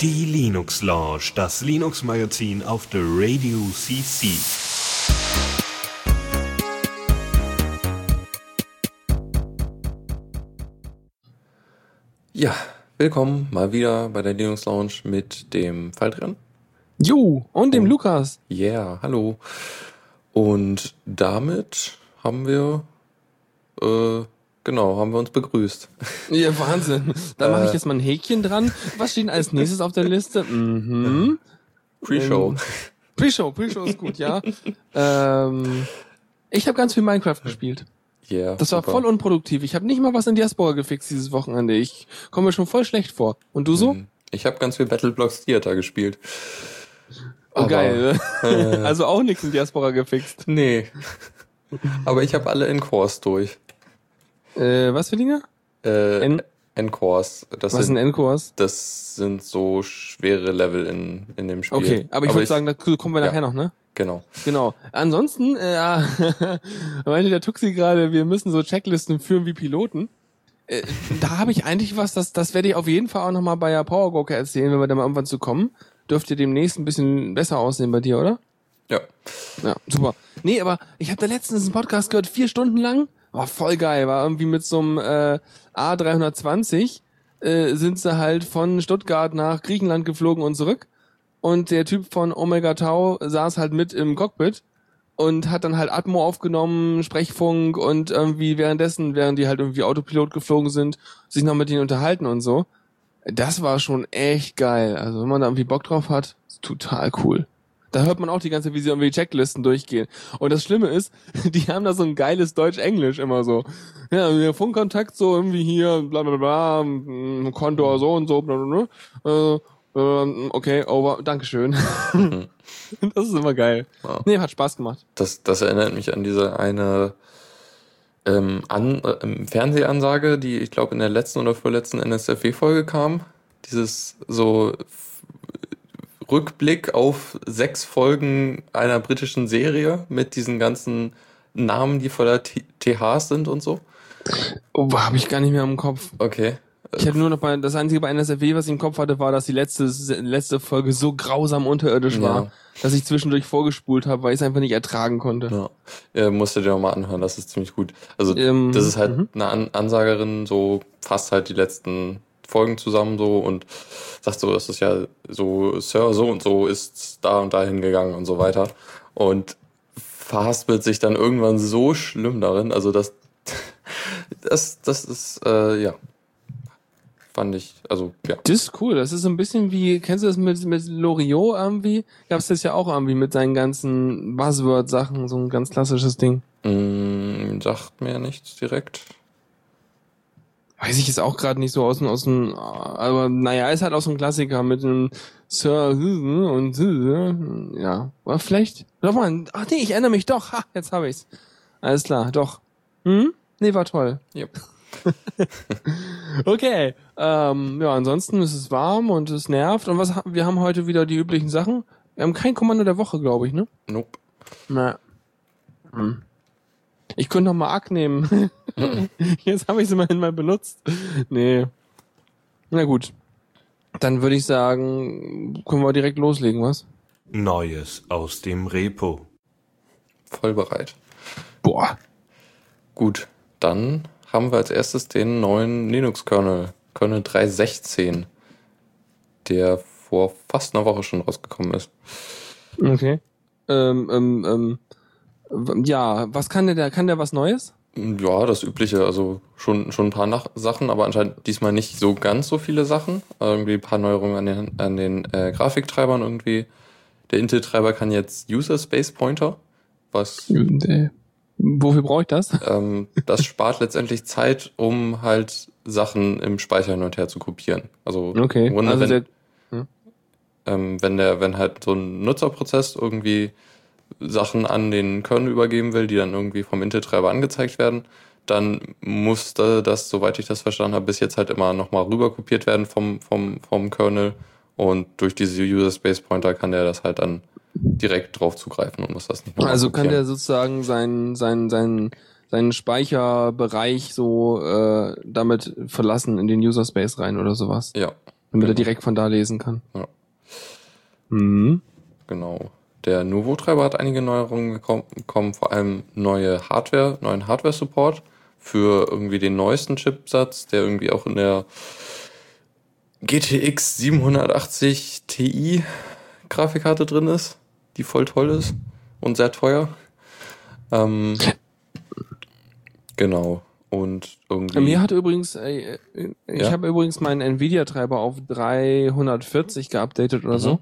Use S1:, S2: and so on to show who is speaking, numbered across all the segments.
S1: Die Linux Lounge, das Linux Magazin auf der Radio CC.
S2: Ja, willkommen mal wieder bei der Linux Lounge mit dem Faldrian.
S3: Jo, und dem Lukas.
S2: Yeah, hallo. Und damit haben wir, äh, genau, haben wir uns begrüßt.
S3: Ja, Wahnsinn. Da mache ich
S2: Äh.
S3: jetzt mal ein Häkchen dran. Was steht als nächstes auf der Liste? Mhm.
S2: Pre-Show.
S3: Ähm, Pre-Show, Pre-Show ist gut, ja. ähm, ich habe ganz viel Minecraft gespielt.
S2: Yeah,
S3: Das war
S2: super.
S3: voll unproduktiv. Ich habe nicht mal was in Diaspora gefixt dieses Wochenende. Ich komme mir schon voll schlecht vor. Und du so?
S2: Mhm. Ich habe ganz viel Battleblocks Theater gespielt.
S3: Oh,
S2: Aber,
S3: geil.
S2: äh,
S3: also auch nichts in Diaspora gefixt.
S2: Nee. Aber ich habe alle Encores durch.
S3: Äh, was für Dinge?
S2: Äh,
S3: En-
S2: Encores. Das
S3: Was
S2: sind,
S3: Endcores?
S2: das sind so schwere Level in, in dem Spiel.
S3: Okay, aber ich würde sagen, dazu kommen wir
S2: ja.
S3: nachher noch, ne?
S2: Genau.
S3: Genau. Ansonsten, äh, ja, meinte der Tuxi gerade, wir müssen so Checklisten führen wie Piloten. Äh, da habe ich eigentlich was, das, das werde ich auf jeden Fall auch nochmal bei der Powergoker erzählen, wenn wir da mal irgendwann zu kommen. Dürfte demnächst ein bisschen besser aussehen bei dir, oder?
S2: Ja.
S3: Ja, super. Nee, aber ich habe da letztens einen Podcast gehört, vier Stunden lang. War voll geil. War irgendwie mit so einem äh, A320 äh, sind sie halt von Stuttgart nach Griechenland geflogen und zurück. Und der Typ von Omega Tau saß halt mit im Cockpit und hat dann halt Atmo aufgenommen, Sprechfunk und irgendwie währenddessen, während die halt irgendwie Autopilot geflogen sind, sich noch mit ihnen unterhalten und so. Das war schon echt geil. Also wenn man da irgendwie Bock drauf hat, ist total cool. Da hört man auch die ganze Zeit, wie sie irgendwie Checklisten durchgehen. Und das Schlimme ist, die haben da so ein geiles Deutsch-Englisch immer so. Ja, Funkkontakt so irgendwie hier, bla bla bla, mm, Kontor so und so, bla bla bla. Äh, ähm, okay, over, Dankeschön. das ist immer geil.
S2: Wow.
S3: Nee, hat Spaß gemacht.
S2: Das, das erinnert mich an diese eine ähm, an, äh, ähm, Fernsehansage, die ich glaube in der letzten oder vorletzten NSFW-Folge kam. Dieses so Rückblick auf sechs Folgen einer britischen Serie mit diesen ganzen Namen, die voller THs sind und so.
S3: Oh, habe ich gar nicht mehr im Kopf.
S2: Okay.
S3: Ich hatte nur noch bei, das einzige bei NSFW, was ich im Kopf hatte, war, dass die letzte, letzte Folge so grausam unterirdisch
S2: Ja.
S3: war, dass ich zwischendurch vorgespult habe, weil ich es einfach nicht ertragen konnte.
S2: Ja. Ja, musst du dir noch mal anhören, das ist ziemlich gut. Also
S3: Ähm,
S2: das ist halt
S3: mhm.
S2: eine An Ansagerin, so fasst halt die letzten Folgen zusammen so und sagt so, das ist ja so, Sir so und so ist da und dahin gegangen und so weiter. Und verhaspelt sich dann irgendwann so schlimm darin. Also das, das, das ist, äh, ja, fand ich, also ja.
S3: Das ist cool. Das ist so ein bisschen wie, kennst du das mit, mit Loriot irgendwie? Gab's das ja auch irgendwie mit seinen ganzen Buzzword-Sachen, so ein ganz klassisches Ding.
S2: Mm, sagt mir nichts direkt.
S3: Weiß ich jetzt auch gerade nicht so aus dem, aus dem, aber naja, ist halt auch so ein Klassiker mit dem Sir und ja, war vielleicht. Doch mal, ach nee, ich erinnere mich doch. Ha, jetzt habe ich's. Alles klar, doch. Hm? Nee, war toll.
S2: Yep.
S3: Okay. Ähm, ja, ansonsten ist es warm und es nervt. Und was wir haben heute wieder die üblichen Sachen. Wir haben kein Kommando der Woche, glaube ich, ne?
S2: Nope.
S3: Na. Hm. Ich könnte noch mal Arc nehmen. Jetzt habe ich es immerhin mal benutzt. Nee. Na gut. Dann würde ich sagen, können wir direkt loslegen, was?
S1: Neues aus dem Repo.
S2: Voll bereit.
S3: Boah.
S2: Gut, dann haben wir als erstes den neuen Linux-Kernel, Kernel 3.16, der vor fast einer Woche schon rausgekommen ist.
S3: Okay. Ähm, ähm, ähm, ja, was kann der, da? kann der was Neues?
S2: Ja, das Übliche, also schon, schon ein paar Nach Sachen, aber anscheinend diesmal nicht so ganz so viele Sachen. Irgendwie ein paar Neuerungen an den, an den äh, Grafiktreibern irgendwie. Der Intel-Treiber kann jetzt User Space Pointer, was
S3: Äh, Wofür brauche ich das?
S2: ähm, das spart letztendlich Zeit, um halt Sachen im Speicher hin und her zu kopieren. Also
S3: Okay.
S2: im Grunde,
S3: Also
S2: wenn,
S3: der,
S2: ähm, wenn der, wenn halt so ein Nutzerprozess irgendwie Sachen an den Kernel übergeben will, die dann irgendwie vom Intel-Treiber angezeigt werden, dann musste das, soweit ich das verstanden habe, bis jetzt halt immer nochmal rüber kopiert werden vom, vom, vom Kernel. Und durch diese User Space Pointer kann der das halt dann direkt drauf zugreifen und muss das nicht nochmal
S3: also kann der sozusagen sein, sein, sein, seinen Speicherbereich so äh, damit verlassen in den User Space rein oder sowas.
S2: Ja,
S3: Damit er
S2: Genau.
S3: direkt von da lesen kann.
S2: Ja.
S3: Mhm.
S2: genau. Der Nuvo-Treiber hat einige Neuerungen bekommen, vor allem neue Hardware, neuen Hardware-Support für irgendwie den neuesten Chipsatz, der irgendwie auch in der GTX 780 Ti Grafikkarte drin ist, die voll toll ist und sehr teuer. Ähm, genau. Und irgendwie.
S3: Mir hat übrigens, äh, äh, ich
S2: Ja.
S3: habe übrigens meinen Nvidia-Treiber auf 340 geupdatet oder
S2: Mhm.
S3: so.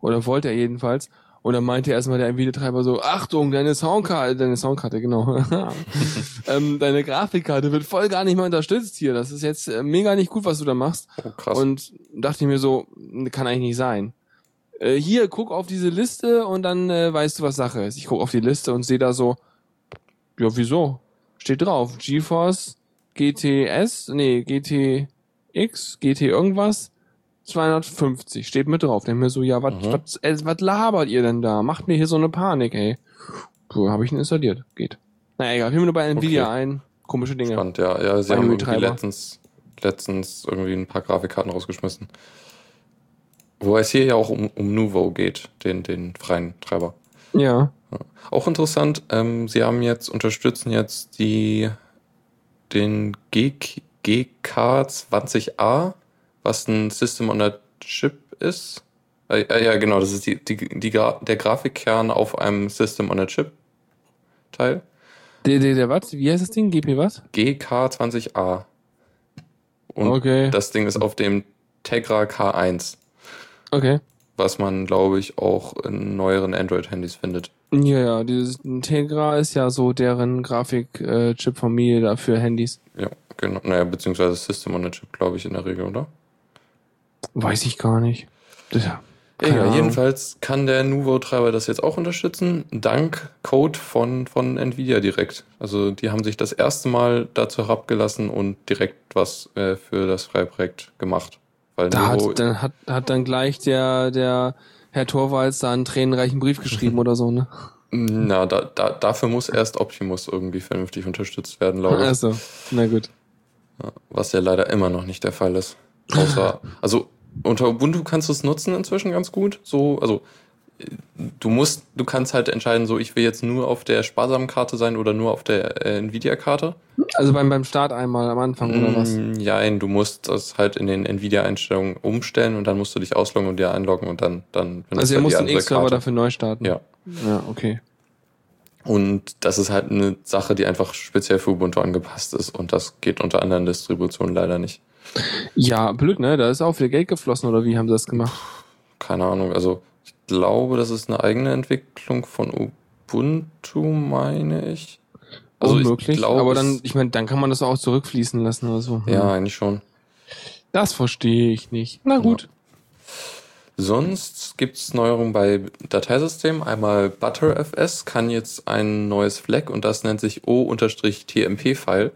S3: Oder wollte er jedenfalls. Und dann meinte erstmal der Nvidia-Treiber so, Achtung, deine Soundkarte, deine Soundkarte, genau. ähm, deine Grafikkarte wird voll gar nicht mehr unterstützt hier. Das ist jetzt äh, mega nicht gut, was du da machst.
S2: oh, krass.
S3: Und dachte ich mir so, kann eigentlich nicht sein. Äh, hier, guck auf diese Liste und dann äh, weißt du, was Sache ist. Ich guck auf die Liste und sehe da so, ja, wieso? Steht drauf, GeForce GTS, nee, GTX, GT irgendwas, 250, steht mit drauf. Denk mir so, ja, was
S2: Mhm.
S3: was äh, labert ihr denn da? Macht mir hier so eine Panik, ey. Puh, habe ich ihn installiert, geht. Naja, egal, fiel mir nur bei Nvidia
S2: Okay.
S3: ein. Komische Dinge.
S2: Spannend, ja. Ja, sie
S3: Bei
S2: haben irgendwie letztens, letztens irgendwie ein paar Grafikkarten rausgeschmissen. Wobei es hier ja auch um, um Nuvo geht, den, den freien Treiber.
S3: Ja.
S2: Auch interessant, ähm, sie haben jetzt, unterstützen jetzt die, den G, GK20A, was ein System on a Chip ist. Äh, äh, ja, genau, das ist die, die, die, Gra- der Grafikkern auf einem System on a Chip Teil.
S3: Der, der, der was? Wie heißt das Ding? GP was?
S2: GK20A. Und
S3: okay.
S2: das Ding ist auf dem Tegra K1,
S3: Okay.
S2: was man, glaube ich, auch in neueren Android-Handys findet.
S3: Ja, ja, dieses Tegra ist ja so deren Grafik-Chip-Familie da für Handys.
S2: Ja, genau. Naja, beziehungsweise System on a Chip, glaube ich, in der Regel, oder?
S3: Weiß ich gar nicht. Das, ja,
S2: Egal, jedenfalls kann der Nuvo-Treiber das jetzt auch unterstützen, dank Code von, von Nvidia direkt. Also die haben sich das erste Mal dazu herabgelassen und direkt was äh, für das Freiprojekt gemacht. Weil
S3: Da
S2: Nuvo,
S3: hat dann, hat, hat dann gleich der, der Herr Torvalds da einen tränenreichen Brief geschrieben oder so, ne?
S2: na, da, da, dafür muss erst Optimus irgendwie vernünftig unterstützt werden, glaube ich.
S3: Also, na gut.
S2: Was ja leider immer noch nicht der Fall ist. Außer, also unter Ubuntu kannst du es nutzen inzwischen ganz gut. So, also äh, du musst, du kannst halt entscheiden, so ich will jetzt nur auf der sparsamen Karte sein oder nur auf der äh, Nvidia-Karte.
S3: Also beim, beim Start einmal am Anfang oder was?
S2: Ja, du musst das halt in den Nvidia-Einstellungen umstellen und dann musst du dich ausloggen und dir einloggen und dann, dann
S3: Also ihr
S2: er
S3: muss
S2: die
S3: den X-Server dafür neu starten.
S2: Ja.
S3: Ja, okay.
S2: Und das ist halt eine Sache, die einfach speziell für Ubuntu angepasst ist und das geht unter anderen Distributionen leider nicht.
S3: Ja, blöd, ne? Da ist auch viel Geld geflossen, oder wie haben sie das gemacht?
S2: keine Ahnung, also ich glaube, das ist eine eigene Entwicklung von Ubuntu, meine ich. Also
S3: Unmöglich.
S2: ich glaube,
S3: aber dann, ich meine, dann kann man das auch zurückfließen lassen oder so. Hm.
S2: ja, eigentlich schon.
S3: Das verstehe ich nicht. Na gut.
S2: Sonst gibt's Neuerungen bei Dateisystemen. Einmal ButterFS kann jetzt ein neues Flag und das nennt sich O-TMP-File.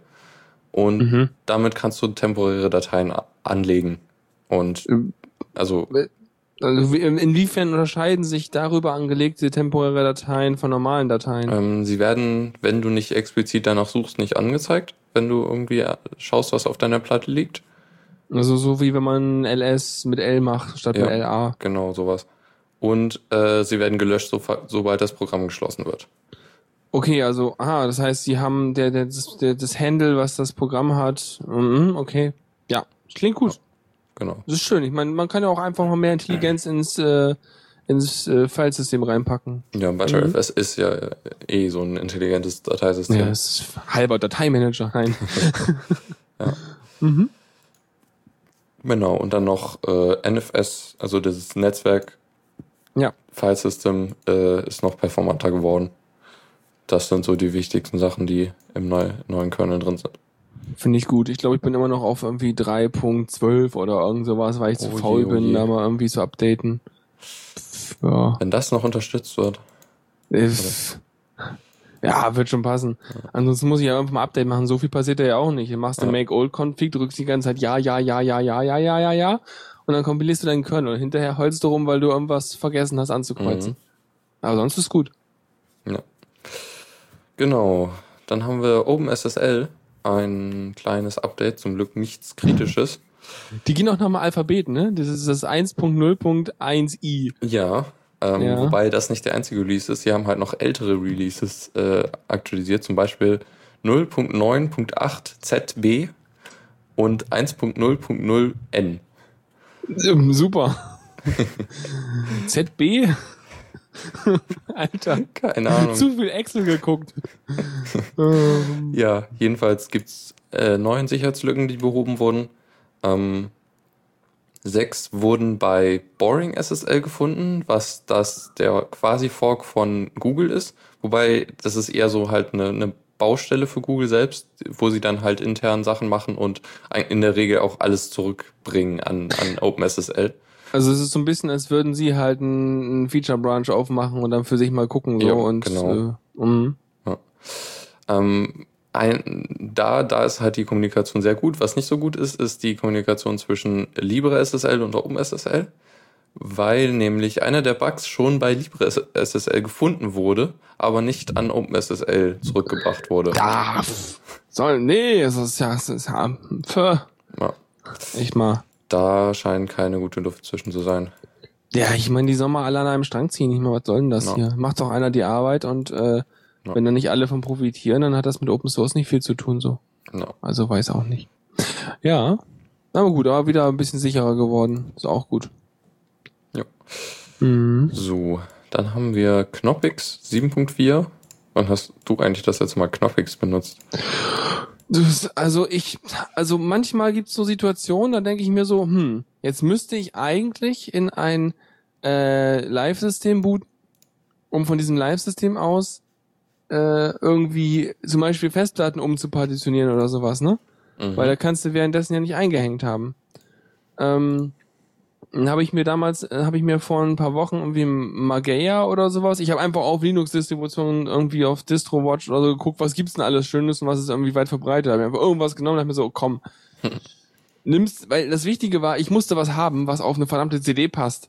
S2: Und
S3: Mhm.
S2: damit kannst du temporäre Dateien anlegen. Und
S3: Ähm,
S2: also
S3: Also wie- inwiefern unterscheiden sich darüber angelegte temporäre Dateien von normalen Dateien?
S2: ähm, sie werden, wenn du nicht explizit danach suchst, nicht angezeigt, wenn du irgendwie äh, schaust, was auf deiner Platte liegt.
S3: Also so wie wenn man LS mit L macht statt
S2: Ja.
S3: mit LA.
S2: Genau, sowas. Und äh, sie werden gelöscht, so, sobald das Programm geschlossen wird.
S3: Okay, also, ah, das heißt, sie haben der, der, das, der, das Handle, was das Programm hat. Mhm, okay. Ja, das klingt gut.
S2: Genau.
S3: Das ist schön. Ich meine, man kann ja auch einfach mal mehr Intelligenz ins, äh, ins äh, Filesystem reinpacken.
S2: Ja, ButterFS ist ja äh, eh so ein intelligentes Dateisystem.
S3: Ja, das ist halber Dateimanager. Nein.
S2: Ja.
S3: Mhm.
S2: Genau, und dann noch äh, NFS, also dieses Netzwerk
S3: Ja.
S2: Filesystem, äh, ist noch performanter geworden. Das sind so die wichtigsten Sachen, die im neu, neuen Kernel drin sind.
S3: Finde ich gut. Ich glaube, ich bin immer noch auf irgendwie 3.12 oder irgend sowas, weil ich zu
S2: Oh je,
S3: faul
S2: oh
S3: bin,
S2: je.
S3: da mal irgendwie zu updaten. Ja.
S2: Wenn das noch unterstützt wird.
S3: Ist, ja, wird schon passen. Ansonsten muss ich ja einfach mal Update machen. So viel passiert da ja auch nicht. Du machst den
S2: Ja.
S3: Make Old Config, drückst die ganze Zeit ja, ja, ja, ja, ja, ja, ja, ja, ja. Und dann kompilierst du deinen Kernel. Und hinterher heulst du rum, weil du irgendwas vergessen hast anzukreuzen.
S2: Mhm.
S3: Aber sonst ist gut.
S2: Ja. Genau. dann haben wir OpenSSL, ein kleines Update, zum Glück nichts Kritisches.
S3: Die gehen auch nochmal Alphabet, ne? Das ist das 1.0.1i.
S2: Ja, ähm,
S3: Ja.
S2: wobei das nicht der einzige Release ist. Sie haben halt noch ältere Releases äh, aktualisiert, zum Beispiel 0.9.8 ZB und 1.0.0N.
S3: Ähm, Super. ZB? Alter.
S2: Keine Ahnung.
S3: Zu viel Excel geguckt.
S2: Ja, jedenfalls gibt's äh, neun Sicherheitslücken, die behoben wurden. Ähm, sechs wurden bei Boring SSL gefunden, was das der quasi Fork von Google ist. Wobei das ist eher so halt eine, eine Baustelle für Google selbst, wo sie dann halt intern Sachen machen und in der Regel auch alles zurückbringen an, an OpenSSL.
S3: also es ist so ein bisschen, als würden sie halt einen Feature-Branch aufmachen und dann für sich mal gucken. So,
S2: Ja,
S3: und,
S2: genau.
S3: Äh, mhm.
S2: Ähm, ein, da, da ist halt die Kommunikation sehr gut. Was nicht so gut ist, ist die Kommunikation zwischen LibreSSL und OpenSSL, weil nämlich einer der Bugs schon bei LibreSSL gefunden wurde, aber nicht an OpenSSL zurückgebracht wurde.
S3: Ja, soll, nee, es ist ja, es ist ja, pff,
S2: Ja,
S3: echt mal.
S2: da scheint keine gute Luft zwischen zu sein.
S3: Ja, ich meine, die sollen mal alle an einem Strang ziehen. Ich meine, was soll denn das
S2: Ja.
S3: hier? Macht doch einer die Arbeit und äh,
S2: Ja.
S3: wenn dann nicht alle von profitieren, dann hat das mit Open Source nicht viel zu tun, so.
S2: Ja.
S3: Also weiß auch nicht. Ja, aber gut, aber wieder ein bisschen sicherer geworden. Ist auch gut.
S2: Ja.
S3: Mhm.
S2: So, dann haben wir Knoppix 7.4. Wann hast du eigentlich das letzte Mal Knoppix benutzt?
S3: Also ich, also manchmal gibt's so Situationen, da denke ich mir so, hm, jetzt müsste ich eigentlich in ein äh, Live-System booten, um von diesem Live-System aus äh, irgendwie zum Beispiel Festplatten umzupartitionieren oder sowas, ne?
S2: Mhm.
S3: Weil da kannst du währenddessen ja nicht eingehängt haben. Ähm, dann habe ich mir damals, äh, habe ich mir vor ein paar Wochen irgendwie Mageia oder sowas, ich habe einfach auf Linux-Distributionen irgendwie auf DistroWatch oder so geguckt, was gibt's denn alles Schönes und was ist irgendwie weit verbreitet. Habe einfach irgendwas genommen und hab mir so, komm, nimmst, weil das Wichtige war, ich musste was haben, was auf eine verdammte CD passt.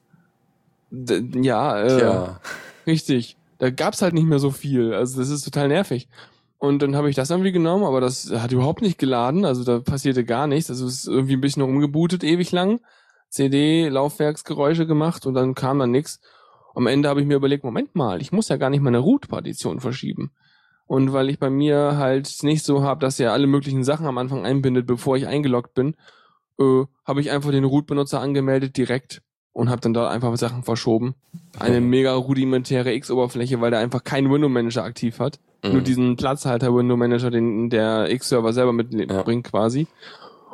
S3: D ja, äh,
S2: Tja,
S3: Richtig. Da gab's halt nicht mehr so viel. Also das ist total nervig. Und dann habe ich das irgendwie genommen, aber das hat überhaupt nicht geladen. Also da passierte gar nichts. Also es ist irgendwie ein bisschen rumgebootet ewig lang. CD, Laufwerksgeräusche gemacht und dann kam dann nix. Am Ende habe ich mir überlegt, Moment mal, ich muss ja gar nicht meine Root-Partition verschieben. Und weil ich bei mir halt nicht so habe, dass er alle möglichen Sachen am Anfang einbindet, bevor ich eingeloggt bin, äh, habe ich einfach den Root-Benutzer angemeldet direkt und habe dann dort einfach Sachen verschoben. Eine mega rudimentäre X-Oberfläche, weil der einfach keinen Window-Manager aktiv hat. Nur
S2: Mhm.
S3: diesen Platzhalter-Window-Manager, den der X-Server selber mitbringt quasi.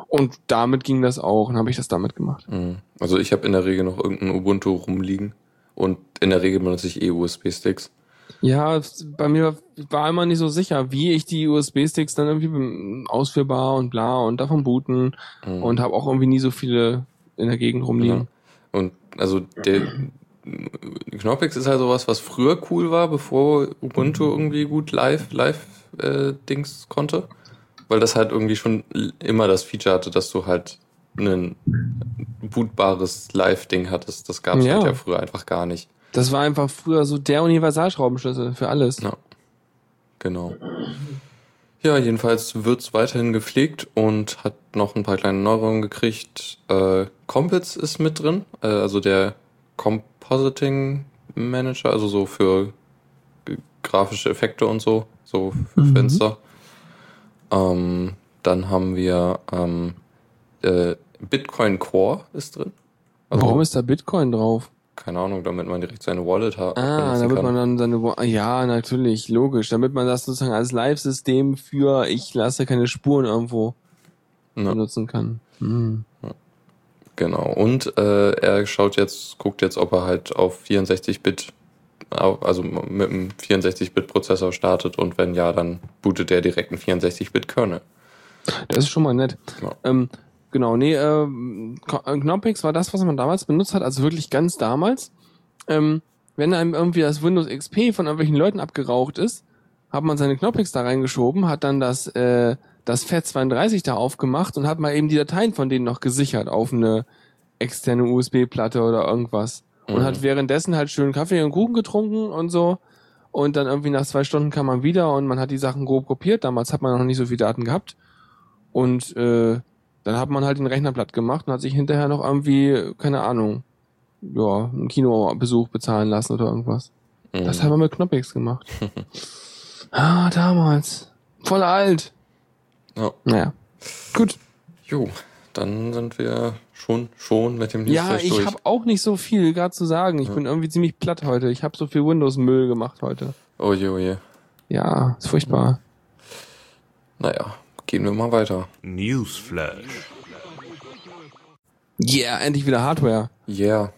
S3: Und damit ging das auch und habe ich das damit gemacht.
S2: Mhm. Also ich habe in der Regel noch irgendein Ubuntu rumliegen und in der Regel benutze ich eh USB-Sticks.
S3: Ja, bei mir war immer nicht so sicher, wie ich die USB-Sticks dann irgendwie ausführbar und bla und davon booten
S2: Mhm.
S3: und habe auch irgendwie nie so viele in der Gegend rumliegen.
S2: Und also der Knoppix ist halt sowas, was früher cool war, bevor Ubuntu irgendwie gut live live äh, Dings konnte, weil das halt irgendwie schon immer das Feature hatte, dass du halt ein bootbares Live-Ding hattest. Das gab es
S3: Ja.
S2: halt ja früher einfach gar nicht.
S3: Das war einfach früher so der Universalschraubenschlüssel für alles.
S2: Ja. Genau. Ja, jedenfalls wird's weiterhin gepflegt und hat noch ein paar kleine Neuerungen gekriegt. Äh, Compits ist mit drin, äh, also der Compositing Manager, also so für grafische Effekte und so, so für
S3: Mhm.
S2: Fenster. Ähm, dann haben wir ähm, äh, Bitcoin Core ist drin. Also,
S3: Warum ist da Bitcoin drauf?
S2: Keine Ahnung, damit man direkt seine Wallet hat.
S3: Ah, damit man dann seine, Wo- ja, natürlich, logisch, damit man das sozusagen als Live-System für ich lasse keine Spuren irgendwo
S2: Ja.
S3: benutzen kann. Hm.
S2: Genau. Und äh, er schaut jetzt, guckt jetzt, ob er halt auf 64-Bit, au- also mit einem 64-Bit-Prozessor startet und wenn ja, dann bootet er direkt einen 64-Bit-Kernel.
S3: Das ist schon mal nett.
S2: Ja.
S3: Ähm, genau, nee, äh, Ko- äh, Knoppix war das, was man damals benutzt hat, also wirklich ganz damals. Ähm, wenn einem irgendwie das Windows XP von irgendwelchen Leuten abgeraucht ist, hat man seine Knoppix da reingeschoben, hat dann das, äh, das FAT32 da aufgemacht und hat mal eben die Dateien von denen noch gesichert auf eine externe USB-Platte oder irgendwas. Und
S2: Mhm.
S3: hat währenddessen halt schön Kaffee und Kuchen getrunken und so. und dann irgendwie nach zwei Stunden kam man wieder und man hat die Sachen grob kopiert. Damals hat man noch nicht so viele Daten gehabt. Und äh, dann hat man halt den Rechner platt gemacht und hat sich hinterher noch irgendwie, keine Ahnung, ja, einen Kinobesuch bezahlen lassen oder irgendwas.
S2: Mhm.
S3: Das haben wir mit Knoppix gemacht. ah, damals. Voll alt.
S2: Ja.
S3: Naja. Gut.
S2: Jo, dann sind wir schon, schon mit dem
S3: Ja, ich habe auch nicht so viel gerade zu sagen. Ich
S2: Ja.
S3: bin irgendwie ziemlich platt heute. Ich habe so viel Windows-Müll gemacht heute.
S2: Oh je, oh je.
S3: Ja, ist furchtbar.
S2: Naja, gehen wir mal weiter.
S1: Newsflash.
S3: Yeah, endlich wieder Hardware.
S2: Yeah.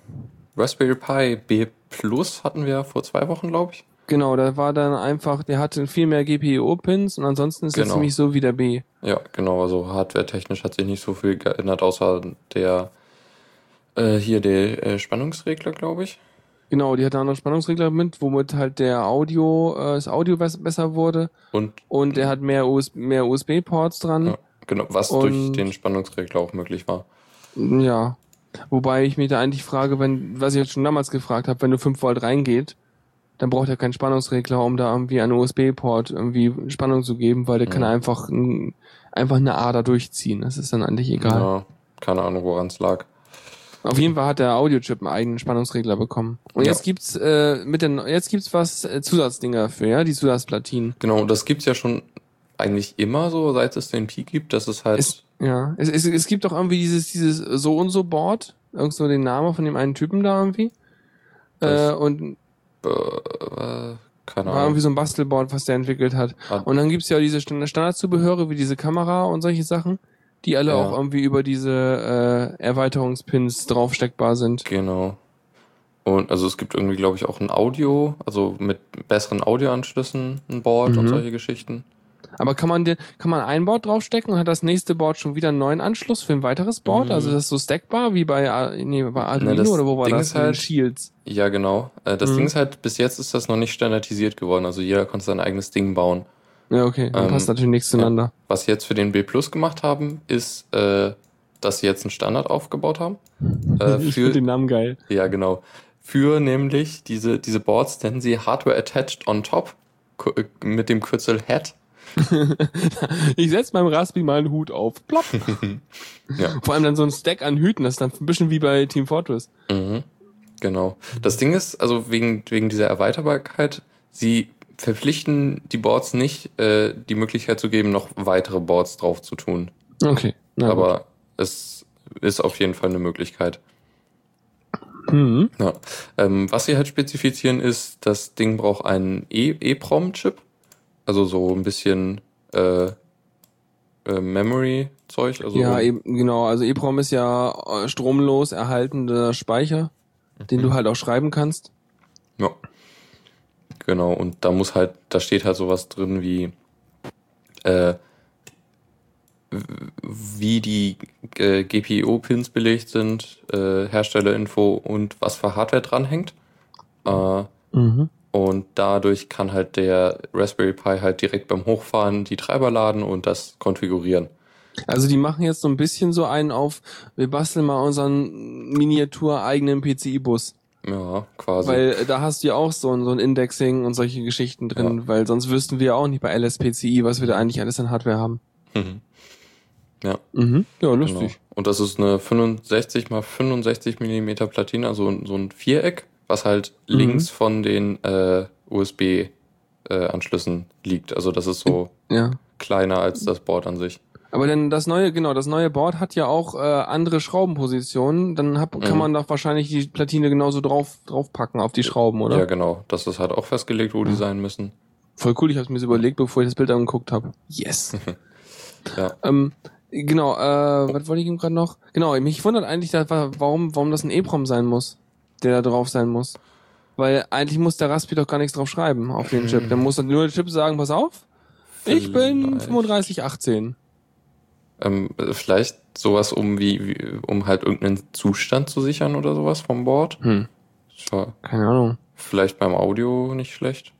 S2: Raspberry Pi B Plus hatten wir vor zwei Wochen, glaube ich.
S3: Genau, da war dann einfach, der hatte viel mehr GPIO-Pins und ansonsten ist er
S2: Genau.
S3: ziemlich so wie der B.
S2: Ja, genau. Also hardware-technisch hat sich nicht so viel geändert, außer der äh, hier der äh, Spannungsregler, glaube ich.
S3: Genau, die hat einen anderen Spannungsregler mit, womit halt der Audio, äh, das Audio bes- besser wurde
S2: Und
S3: und er hat mehr, US mehr USB-Ports dran.
S2: ja, genau, was durch
S3: Und-
S2: den Spannungsregler auch möglich war.
S3: Ja. Wobei ich mich da eigentlich frage, wenn, was ich jetzt schon damals gefragt habe, wenn du 5 Volt reingeht, dann braucht er keinen Spannungsregler, um da irgendwie einen USB-Port irgendwie Spannung zu geben, weil der kann
S2: Mhm.
S3: einfach, ein, einfach eine Ader durchziehen. Das ist dann eigentlich egal.
S2: Ja, keine Ahnung, woran es lag.
S3: Auf jeden Fall hat der Audiochip einen eigenen Spannungsregler bekommen. Und
S2: Ja.
S3: jetzt gibt's äh, mit den jetzt gibt's was äh, Zusatzdinger dafür, ja, die Zusatzplatinen.
S2: Genau, das gibt's ja schon eigentlich immer so, seit es den Pi gibt, dass es halt.
S3: Es, ja, es, es, es gibt doch irgendwie dieses dieses so und so Board, irgend so den Namen von dem einen Typen da irgendwie. Äh, und
S2: äh, äh, keine
S3: war
S2: Ahnung.
S3: irgendwie so ein Bastelboard, was der entwickelt hat.
S2: Ah.
S3: Und dann gibt's ja diese Stand- Standardzubehöre wie diese Kamera und solche Sachen, die alle
S2: Ja.
S3: auch irgendwie über diese äh, Erweiterungspins draufsteckbar sind.
S2: Genau. Und also es gibt irgendwie, glaube ich, auch ein Audio, also mit besseren Audioanschlüssen, ein Board und
S3: Mhm.
S2: solche Geschichten.
S3: Aber kann man den, kann man ein Board draufstecken und hat das nächste Board schon wieder einen neuen Anschluss für ein weiteres Board?
S2: Mhm.
S3: Also das ist so stackbar wie bei, Ar- nee, bei Arduino
S2: das
S3: oder wo war
S2: Ding
S3: das?
S2: ist halt-
S3: Shields.
S2: Ja, genau. Äh, Das
S3: Mhm.
S2: Ding ist halt, bis jetzt ist das noch nicht standardisiert geworden. Also jeder konnte sein eigenes Ding bauen.
S3: Ja, okay. Dann
S2: Ähm,
S3: passt natürlich nichts zueinander.
S2: Was sie jetzt für den B Plus gemacht haben, ist, äh, dass sie jetzt einen Standard aufgebaut haben. Äh,
S3: ich
S2: für,
S3: finde den Namen geil.
S2: ja, genau. Für nämlich diese, diese Boards nennen sie Hardware Attached on Top äh, mit dem Kürzel HAT.
S3: Ich setz meinem Raspberry mal einen Hut auf. Plopp.
S2: Ja.
S3: Vor allem dann so ein Stack an Hüten. Das ist dann ein bisschen wie bei Team Fortress.
S2: Mhm. Genau. Das Ding ist, also wegen, wegen dieser Erweiterbarkeit, sie verpflichten die Boards nicht, äh, die Möglichkeit zu geben, noch weitere Boards drauf zu tun.
S3: Okay. Gut.
S2: Aber es ist auf jeden Fall eine Möglichkeit.
S3: Mhm.
S2: Ja. Ähm, was sie halt spezifizieren ist, das Ding braucht einen E- EEPROM-Chip. Also so ein bisschen äh, äh, Memory-Zeug. Also
S3: ja, eben, genau. Also EEPROM ist ja äh, stromlos erhaltender Speicher, den
S2: Mhm.
S3: du halt auch schreiben kannst.
S2: Ja. Genau, und da muss halt, da steht halt sowas drin wie, äh, wie die äh, GPIO-Pins belegt sind, äh, Herstellerinfo und was für Hardware dranhängt. Äh,
S3: Mhm.
S2: und dadurch kann halt der Raspberry Pi halt direkt beim Hochfahren die Treiber laden und das konfigurieren.
S3: Also die machen jetzt so ein bisschen so einen auf, wir basteln mal unseren miniatur-eigenen PCI-Bus.
S2: Ja, quasi.
S3: Weil äh, da hast du ja auch so ein, so ein Indexing und solche Geschichten drin, weil sonst wüssten wir ja auch nicht bei LSPCI, was wir da eigentlich alles an Hardware haben.
S2: Mhm. Ja.
S3: Mhm. Ja,
S2: Genau.
S3: lustig.
S2: Und das ist eine 65 mal 65 Millimeter Platine, also so ein Viereck, was halt
S3: Mhm.
S2: links von den äh, USB-Anschlüssen liegt. Also das ist so
S3: Ja.
S2: kleiner als das Board an sich.
S3: Aber denn das neue, genau, das neue Board hat ja auch äh, andere Schraubenpositionen. Dann hab, kann
S2: Mhm.
S3: man doch wahrscheinlich die Platine genauso drauf draufpacken auf die Schrauben, oder?
S2: Ja, genau. Das ist halt auch festgelegt, wo die sein müssen.
S3: Voll cool, ich habe mir das überlegt, bevor ich das Bild angeguckt habe. Yes.
S2: Ja.
S3: ähm, genau, äh, was wollte ich ihm gerade noch? Genau, mich wundert eigentlich, dass, warum, warum das ein EEPROM sein muss, der da drauf sein muss. Weil eigentlich muss der Raspi doch gar nichts drauf schreiben auf den Chip. Der muss dann nur der Chip sagen, pass auf, ich bin
S2: Vielleicht.
S3: 3518.
S2: Ähm, vielleicht sowas, um wie, wie, um halt irgendeinen Zustand zu sichern oder sowas vom Board.
S3: Hm,
S2: Tja,
S3: keine Ahnung.
S2: vielleicht beim Audio nicht schlecht.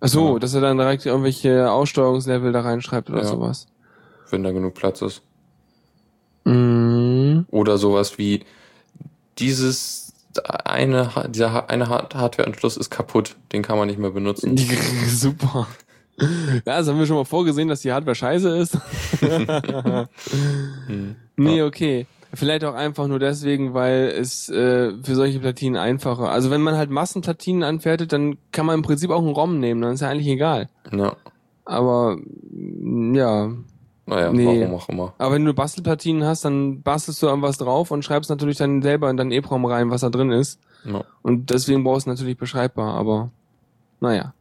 S3: Ach so,
S2: Ja.
S3: dass er dann direkt irgendwelche Aussteuerungslevel da reinschreibt oder
S2: Ja.
S3: sowas.
S2: wenn da genug Platz ist.
S3: Mhm.
S2: Oder sowas wie dieses, eine, dieser eine Hardware-Anschluss ist kaputt. Den kann man nicht mehr benutzen.
S3: Super. Ja, das haben wir schon mal vorgesehen, dass die Hardware scheiße ist.
S2: Hm.
S3: Nee, okay. Vielleicht auch einfach nur deswegen, weil es äh, für solche Platinen einfacher. Also wenn man halt Massenplatinen anfertigt, dann kann man im Prinzip auch einen ROM nehmen, dann ist ja eigentlich egal.
S2: Ja.
S3: Aber ja.
S2: Naja,
S3: Nee.
S2: warum auch immer.
S3: Aber wenn du Bastelplatinen hast, dann bastelst du irgendwas drauf und schreibst natürlich dann selber in deinen EEPROM rein, was da drin ist.
S2: Ja.
S3: Und deswegen brauchst du natürlich beschreibbar, aber naja.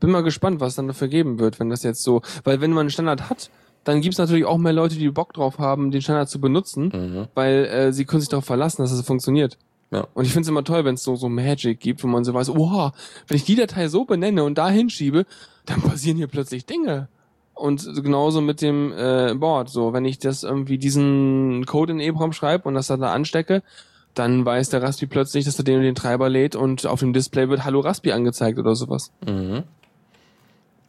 S3: Bin mal gespannt, was dann dafür geben wird, wenn das jetzt so. Weil wenn man einen Standard hat, dann gibt's natürlich auch mehr Leute, die Bock drauf haben, den Standard zu benutzen,
S2: Mhm.
S3: weil äh, sie können sich darauf verlassen, dass es funktioniert.
S2: Ja.
S3: Und ich finde es immer toll, wenn es so, so Magic gibt, wo man so weiß, oha, wenn ich die Datei so benenne und da hinschiebe, dann passieren hier plötzlich Dinge. Und genauso mit dem äh, Board. So, wenn ich das irgendwie diesen Code in EEPROM schreibe und das dann da anstecke, dann weiß der Raspi plötzlich, dass er den und den Treiber lädt und auf dem Display wird Hallo Raspi angezeigt oder sowas.
S2: Mhm.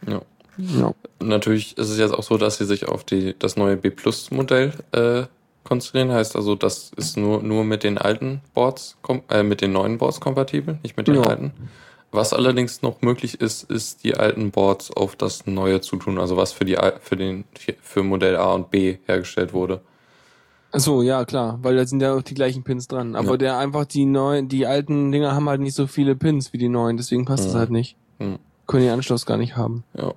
S2: Ja.
S3: Ja.
S2: Natürlich ist es jetzt auch so, dass sie sich auf die, das neue B-Plus-Modell äh, konzentrieren. Heißt also, das ist nur, nur mit den alten Boards, äh, mit den neuen Boards kompatibel, nicht mit den
S3: Ja.
S2: alten. Was allerdings noch möglich ist, ist die alten Boards auf das neue zu tun, also was für die für den für Modell A und B hergestellt wurde.
S3: Ach so, ja, klar, weil da sind ja auch die gleichen Pins dran. Aber
S2: Ja.
S3: der einfach die neuen, die alten Dinger haben halt nicht so viele Pins wie die neuen, deswegen passt das
S2: Mhm.
S3: halt nicht.
S2: Mhm.
S3: Können den Anschluss gar nicht haben.
S2: Ja.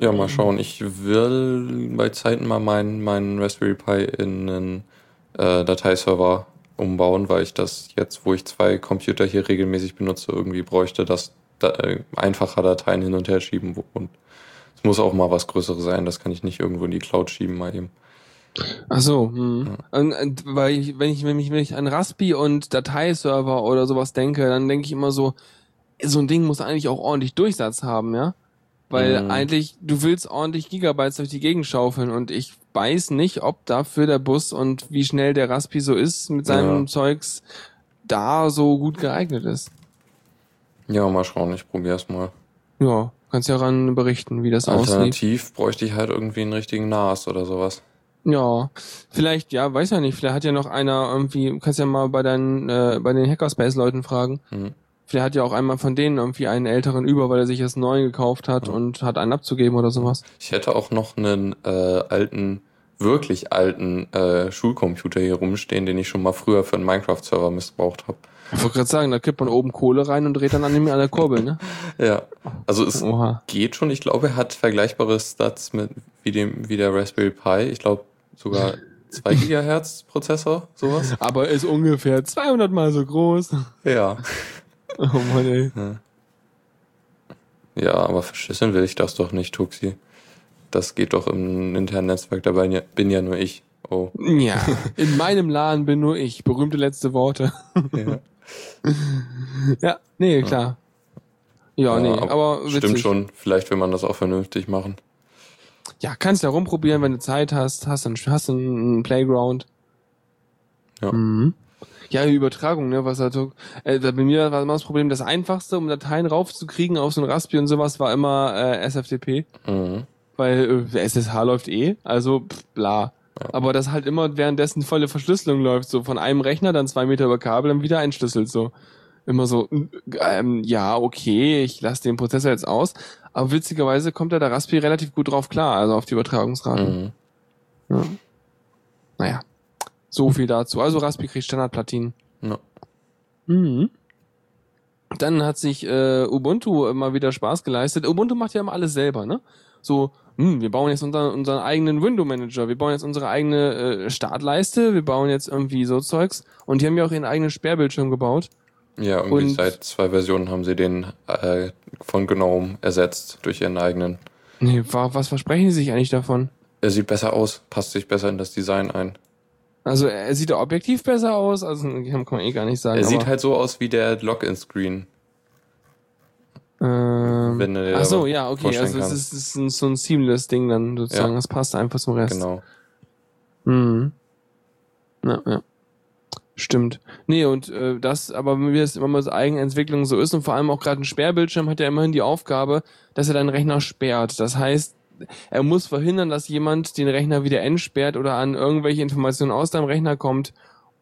S2: Ja, mal schauen. Ich will bei Zeiten mal meinen meinen Raspberry Pi in einen äh, Dateiserver umbauen, weil ich das jetzt, wo ich zwei Computer hier regelmäßig benutze, irgendwie bräuchte, dass da, äh, einfacher Dateien hin und her schieben. Und es muss auch mal was Größeres sein. Das kann ich nicht irgendwo in die Cloud schieben mal eben.
S3: Ach so, hm. und, und, weil ich, wenn ich, wenn ich, wenn ich an Raspi und Dateiserver oder sowas denke, dann denke ich immer so, so ein Ding muss eigentlich auch ordentlich Durchsatz haben, ja? Weil
S2: Mhm.
S3: eigentlich, du willst ordentlich Gigabytes durch die Gegend schaufeln und ich weiß nicht, ob dafür der Bus und wie schnell der Raspi so ist mit seinem
S2: Ja.
S3: Zeugs da so gut geeignet ist.
S2: Ja, mal schauen. Ich probiere es mal.
S3: Ja, kannst ja ran berichten, wie das aussieht.
S2: Alternativ bräuchte ich halt irgendwie einen richtigen NAS oder sowas.
S3: Ja, vielleicht, ja, weiß ja nicht, vielleicht hat ja noch einer irgendwie, du kannst ja mal bei deinen, äh, bei den Hackerspace-Leuten fragen.
S2: Mhm.
S3: Vielleicht hat ja auch einmal von denen irgendwie einen älteren über, weil er sich jetzt einen neuen gekauft hat
S2: Ja.
S3: und hat einen abzugeben oder sowas.
S2: Ich hätte auch noch einen äh, alten, wirklich alten äh, Schulcomputer hier rumstehen, den ich schon mal früher für einen Minecraft-Server missbraucht habe.
S3: Ich wollte gerade sagen, da kippt man oben Kohle rein und dreht dann an, dem, an der Kurbel, ne?
S2: Ja, also es
S3: Oha.
S2: geht schon. Ich glaube, er hat vergleichbare Stats mit wie dem wie der Raspberry Pi. Ich glaube sogar 2 Gigahertz Prozessor, sowas.
S3: Aber ist ungefähr 200 mal so groß.
S2: Ja.
S3: Oh Mann, ey.
S2: Ja, aber verschlüsseln will ich das doch nicht, Tuxi. Das geht doch im internen Netzwerk, dabei bin ja nur ich. Oh.
S3: Ja, in meinem Laden bin nur ich. Berühmte letzte Worte.
S2: Ja.
S3: Ja, nee, klar. Ja,
S2: Ja,
S3: nee,
S2: aber
S3: aber witzig.
S2: Stimmt schon. Vielleicht will man das auch vernünftig machen.
S3: Ja, kannst ja rumprobieren, wenn du Zeit hast, hast einen, hast einen Playground.
S2: Ja.
S3: Mhm. Ja, Übertragung, ne, was halt so, äh, bei mir war immer das Problem, das einfachste, um Dateien raufzukriegen auf so ein Raspi und sowas, war immer äh, SFTP,
S2: Mhm.
S3: weil äh, SSH läuft eh, also pff, bla.
S2: Ja.
S3: Aber das halt immer währenddessen volle Verschlüsselung läuft, so von einem Rechner, dann zwei Meter über Kabel, dann wieder entschlüsselt, so. Immer so, ähm, ja, okay, ich lasse den Prozessor jetzt aus. Aber witzigerweise kommt da der Raspi relativ gut drauf klar, also auf die Übertragungsraten.
S2: Mhm.
S3: Ja. Naja, so viel dazu. Also Raspi kriegt Standardplatinen.
S2: Ja.
S3: Mhm. Dann hat sich äh, Ubuntu mal wieder Spaß geleistet. Ubuntu macht ja immer alles selber, ne? So, hm, wir bauen jetzt unseren, unseren eigenen Window Manager, wir bauen jetzt unsere eigene äh, Startleiste, wir bauen jetzt irgendwie so Zeugs. Und die haben ja auch ihren eigenen Sperrbildschirm gebaut.
S2: Ja, irgendwie
S3: Und-
S2: seit zwei Versionen haben sie den äh, von GNOME ersetzt durch ihren eigenen.
S3: Nee, wa was versprechen die sich eigentlich davon?
S2: Er sieht besser aus, passt sich besser in das Design ein.
S3: Also er sieht ja objektiv besser aus, also kann man eh gar nicht sagen.
S2: Er sieht halt so aus wie der Login-Screen.
S3: ähm,
S2: wenn
S3: Ach so, ja, okay, also es ist, ist ein, so ein seamless Ding dann sozusagen,
S2: Ja.
S3: das passt einfach zum Rest.
S2: Genau.
S3: Mhm. Ja, ja. Stimmt. Nee, und äh, das, aber wie es immer mal so Eigenentwicklung so ist und vor allem auch gerade ein Sperrbildschirm hat ja immerhin die Aufgabe, dass er deinen Rechner sperrt. Das heißt, er muss verhindern, dass jemand den Rechner wieder entsperrt oder an irgendwelche Informationen aus deinem Rechner kommt,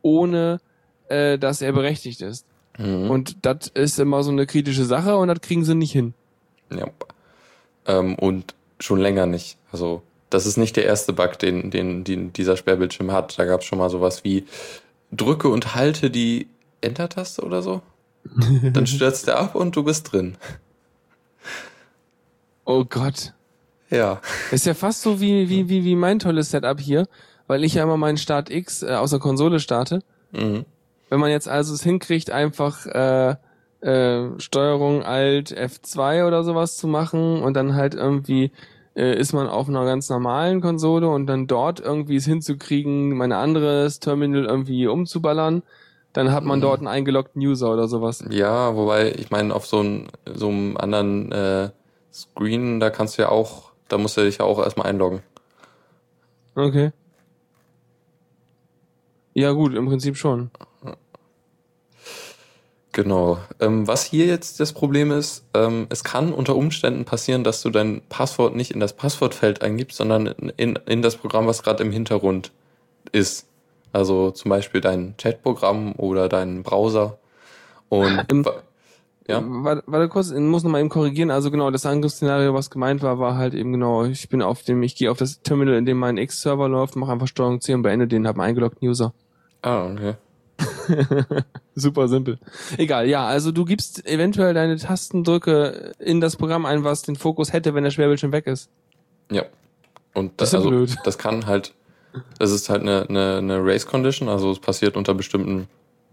S3: ohne äh, dass er berechtigt ist.
S2: Mhm.
S3: Und das ist immer so eine kritische Sache und das kriegen sie nicht hin.
S2: Ja. Ähm, und schon länger nicht. Also das ist nicht der erste Bug, den, den, den dieser Sperrbildschirm hat. Da gab es schon mal sowas wie drücke und halte die Enter-Taste oder so. Dann stürzt er ab und du bist drin.
S3: Oh Gott.
S2: Ja.
S3: Ist ja fast so wie, wie, wie, wie mein tolles Setup hier, weil ich ja immer meinen Start X äh, aus der Konsole starte.
S2: Mhm.
S3: Wenn man jetzt also es hinkriegt, einfach äh, äh, Steuerung Alt F2 oder sowas zu machen und dann halt irgendwie äh, ist man auf einer ganz normalen Konsole und dann dort irgendwie es hinzukriegen, mein anderes Terminal irgendwie umzuballern, dann hat man
S2: Mhm.
S3: dort einen eingeloggten User oder sowas.
S2: Ja, wobei, ich meine, auf so, ein, so einem anderen äh, Screen, da kannst du ja auch, da musst du dich ja auch erstmal einloggen.
S3: Okay. Ja gut, im Prinzip schon.
S2: Genau. Ähm, was hier jetzt das Problem ist, ähm, es kann unter Umständen passieren, dass du dein Passwort nicht in das Passwortfeld eingibst, sondern in, in das Programm, was gerade im Hintergrund ist. Also zum Beispiel dein Chatprogramm oder dein Browser. Und
S3: Ähm,
S2: ja,
S3: Warte, warte kurz, ich muss nochmal eben korrigieren. Also genau, das Angriffsszenario, was gemeint war, war halt eben genau, ich bin auf dem, ich gehe auf das Terminal, in dem mein X-Server läuft, mache einfach Steuerung C und beende den, habe einen eingeloggten User.
S2: ah, okay.
S3: Super simpel. Egal, ja, also du gibst eventuell deine Tastendrücke in das Programm ein, was den Fokus hätte, wenn der Schwerbildschirm weg ist.
S2: Ja. Und
S3: Das
S2: das,
S3: ist
S2: also,
S3: blöd.
S2: das kann halt, das ist halt eine, eine, eine Race Condition, also es passiert unter bestimmten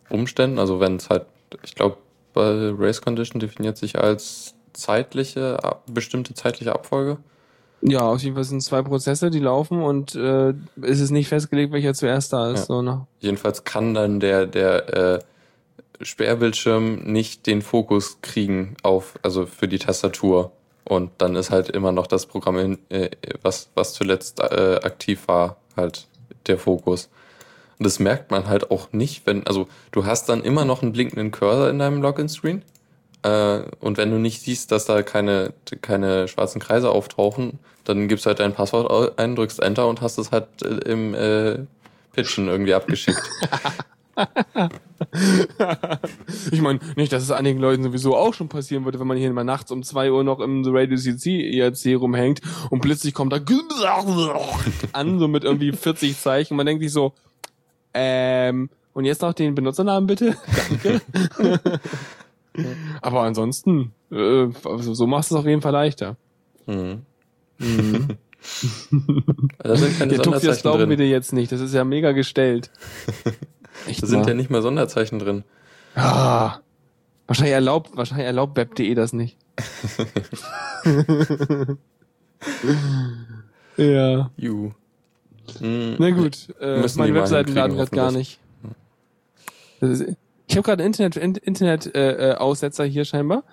S2: Umständen. Also wenn es halt, ich glaube, bei Race Condition definiert sich als zeitliche, bestimmte zeitliche Abfolge.
S3: Ja, auf jeden Fall sind zwei Prozesse, die laufen und äh, es ist nicht festgelegt, welcher zuerst da ist.
S2: Ja.
S3: So, ne?
S2: Jedenfalls kann dann der, der äh, Sperrbildschirm nicht den Fokus kriegen auf, also für die Tastatur. Und dann ist halt immer noch das Programm, in, äh, was, was zuletzt äh, aktiv war, halt der Fokus. Das merkt man halt auch nicht, wenn, also du hast dann immer noch einen blinkenden Cursor in deinem Login-Screen. Äh, und wenn du nicht siehst, dass da keine, keine schwarzen Kreise auftauchen, dann gibst du halt dein Passwort ein, drückst Enter und hast es halt äh, im äh, Pitchen irgendwie abgeschickt.
S3: Ich meine, nicht, dass es einigen Leuten sowieso auch schon passieren würde, wenn man hier mal nachts um zwei Uhr noch im Radio CC ERC rumhängt und plötzlich kommt da an, so mit irgendwie 40 Zeichen. Man denkt sich so, ähm, und jetzt noch den Benutzernamen bitte? Danke. Aber ansonsten, äh, so machst du es auf jeden Fall leichter.
S2: Mhm.
S3: Mhm.
S2: Da sind keine
S3: Der Tuxi, das glauben wir
S2: drin.
S3: dir jetzt nicht. Das ist ja mega gestellt.
S2: Da sind
S3: mal.
S2: ja nicht mal Sonderzeichen drin.
S3: Ah, wahrscheinlich erlaubt, wahrscheinlich erlaubt web.de das nicht. ja.
S2: Ju. Mhm.
S3: Na gut, äh, meine
S2: die mal
S3: Webseiten
S2: hinkriegen,
S3: laden gerade gar nicht. Ist, ich habe gerade Internet In- Internet äh, äh, Aussetzer hier scheinbar.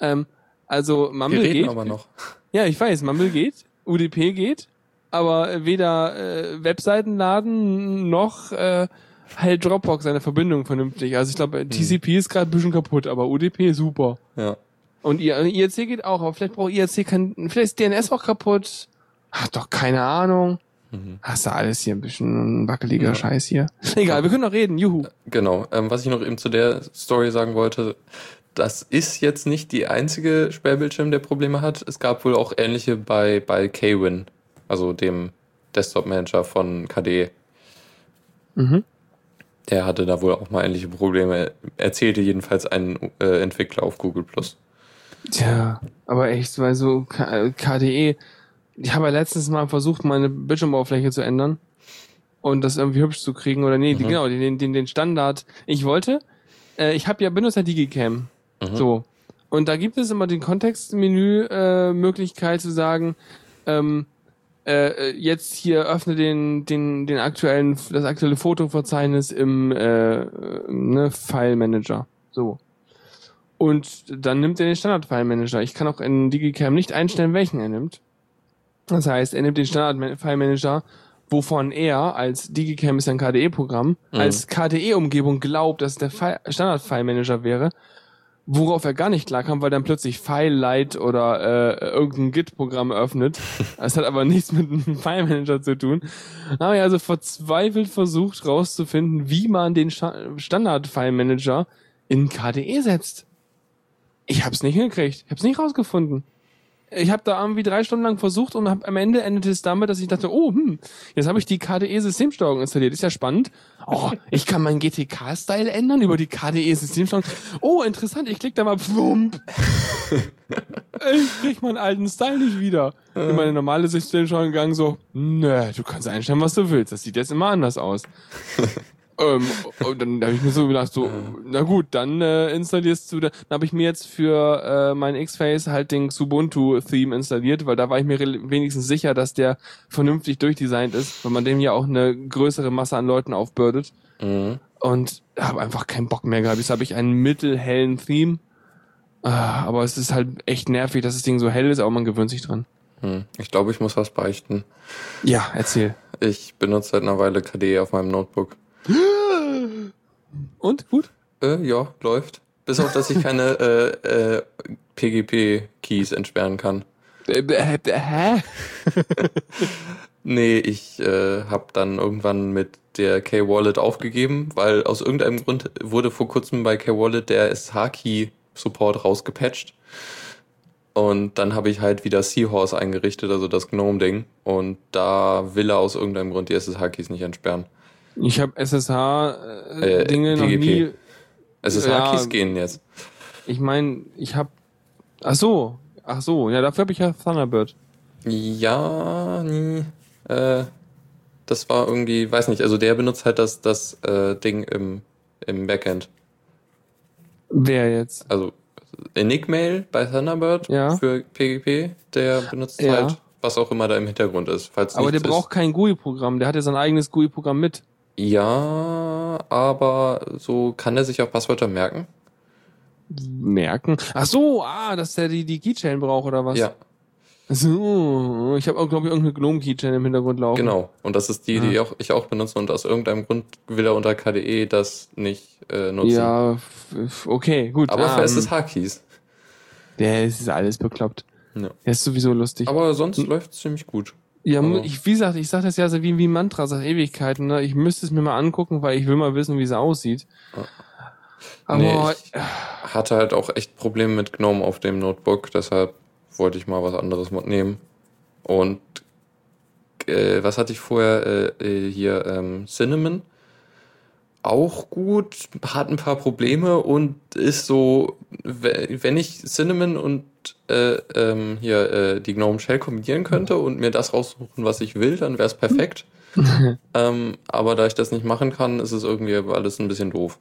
S3: Ähm, also
S2: Wir
S3: Mumble
S2: reden
S3: geht.
S2: aber noch.
S3: Ja, ich weiß, Mumble geht, UDP geht, aber weder äh, Webseiten laden noch äh, hält Dropbox seine Verbindung vernünftig. Also ich
S2: Hm.
S3: glaube, TCP ist gerade ein bisschen kaputt, aber UDP super.
S2: Ja.
S3: Und IRC geht auch, aber vielleicht braucht IRC kein, vielleicht ist DNS auch kaputt. Ach doch, keine Ahnung.
S2: Mhm.
S3: Hast du alles hier ein bisschen wackeliger
S2: Ja.
S3: Scheiß hier. Egal, wir können noch reden, juhu.
S2: Genau. Ähm, was ich noch eben zu der Story sagen wollte, das ist jetzt nicht die einzige Sperrbildschirm, der Probleme hat. Es gab wohl auch ähnliche bei, bei Kwin, also dem Desktop-Manager von KDE.
S3: Mhm.
S2: Der hatte da wohl auch mal ähnliche Probleme. Erzählte jedenfalls ein äh, Entwickler auf Google Plus.
S3: Tja, aber echt, weil so KDE, ich habe ja letztens mal versucht, meine Bildschirmoberfläche zu ändern und das irgendwie hübsch zu kriegen oder nee, die,
S2: Mhm.
S3: genau, den, den, den Standard. Ich wollte, äh, ich habe ja benutzt ja Digicam.
S2: Mhm.
S3: So. Und da gibt es immer den Kontextmenü äh, Möglichkeit zu sagen, ähm, äh, jetzt hier öffne den, den, den aktuellen, das aktuelle Fotoverzeichnis im äh, ne, File Manager. So. Und dann nimmt er den Standard File Manager. Ich kann auch in Digicam nicht einstellen, welchen er nimmt. Das heißt, er nimmt den Standard File Manager, wovon er als Digicam ist ein KDE-Programm,
S2: Mhm.
S3: als KDE-Umgebung glaubt, dass der Fi- Standard File Manager wäre worauf er gar nicht klarkam, weil dann plötzlich FileLight oder äh, irgendein Git-Programm öffnet. Das hat aber nichts mit einem File-Manager zu tun. Aber ja, also verzweifelt versucht rauszufinden, wie man den Standard-File-Manager in KDE setzt. Ich hab's nicht hingekriegt. Ich hab's nicht rausgefunden ich habe da irgendwie drei Stunden lang versucht und hab, am Ende endete es damit, dass ich dachte, oh, hm, jetzt habe ich die KDE-Systemsteuerung installiert. Ist ja spannend. Oh, ich kann meinen GTK-Style ändern über die KDE-Systemsteuerung. Oh, interessant, ich klicke da mal, pfump. ich krieg meinen alten Style nicht wieder. In meine normale Systemsteuerung gegangen so, nö, du kannst einstellen, was du willst. Das sieht jetzt immer anders aus. Ähm, und dann habe ich mir so gedacht, so, na gut, dann äh, installierst du, dann habe ich mir jetzt für äh, mein X-Face halt den Ubuntu-Theme installiert, weil da war ich mir wenigstens sicher, dass der vernünftig durchdesignt ist, weil man dem ja auch eine größere Masse an Leuten aufbürdet. Mhm. Und habe einfach keinen Bock mehr gehabt. Jetzt habe ich einen mittelhellen Theme, äh, aber es ist halt echt nervig, dass das Ding so hell ist, aber man gewöhnt sich dran.
S2: Hm. Ich glaube, ich muss was beichten.
S3: Ja, erzähl.
S2: Ich benutze seit einer Weile KDE auf meinem Notebook.
S3: Und? Gut?
S2: Äh, ja, läuft. Bis auf, dass ich keine äh, äh, PGP-Keys entsperren kann.
S3: Äh, hä?
S2: nee, ich äh, habe dann irgendwann mit der K-Wallet aufgegeben, weil aus irgendeinem Grund wurde vor kurzem bei K-Wallet der SH-Key-Support rausgepatcht. Und dann habe ich halt wieder Seahorse eingerichtet, also das GNOME-Ding. Und da will er aus irgendeinem Grund die SSH-Keys nicht entsperren.
S3: Ich habe SSH-Dinge äh, äh, noch nie.
S2: SSH-Keys ja, gehen jetzt.
S3: Ich meine, ich habe. Ach so, ach so, ja, dafür habe ich ja Thunderbird.
S2: Ja, nie. Äh, das war irgendwie, weiß nicht, also der benutzt halt das, das äh, Ding im, im Backend.
S3: Wer jetzt?
S2: Also Enigmail bei Thunderbird
S3: ja.
S2: für PGP, der benutzt ja. halt was auch immer da im Hintergrund ist. Falls
S3: Aber der braucht ist. kein GUI-Programm, der hat ja sein eigenes GUI-Programm mit.
S2: Ja, aber so kann er sich auch Passwörter merken?
S3: Merken? Ach so, ah, dass der die, die Keychain braucht oder was?
S2: Ja.
S3: So, ich habe auch, glaube ich, irgendeine Gnome-Keychain im Hintergrund laufen.
S2: Genau, und das ist die, die ah. auch, ich auch benutze und aus irgendeinem Grund will er unter KDE das nicht äh, nutzen.
S3: Ja, okay, gut.
S2: Aber für SSH-Keys.
S3: Der ist alles bekloppt. Ja. Der ist sowieso lustig.
S2: Aber sonst hm. läuft es ziemlich gut.
S3: Ja, also. ich, wie gesagt, ich sage das ja so wie, wie ein Mantra seit Ewigkeiten. Ne? Ich müsste es mir mal angucken, weil ich will mal wissen, wie es aussieht.
S2: Aber nee, ich hatte halt auch echt Probleme mit GNOME auf dem Notebook, deshalb wollte ich mal was anderes nehmen. Und äh, was hatte ich vorher äh, äh, hier? Ähm, Cinnamon. Auch gut, hat ein paar Probleme und ist so, wenn ich Cinnamon und äh, ähm, hier äh, die Gnome Shell kombinieren könnte und mir das raussuchen, was ich will, dann wäre es perfekt. ähm, aber da ich das nicht machen kann, ist es irgendwie alles ein bisschen doof.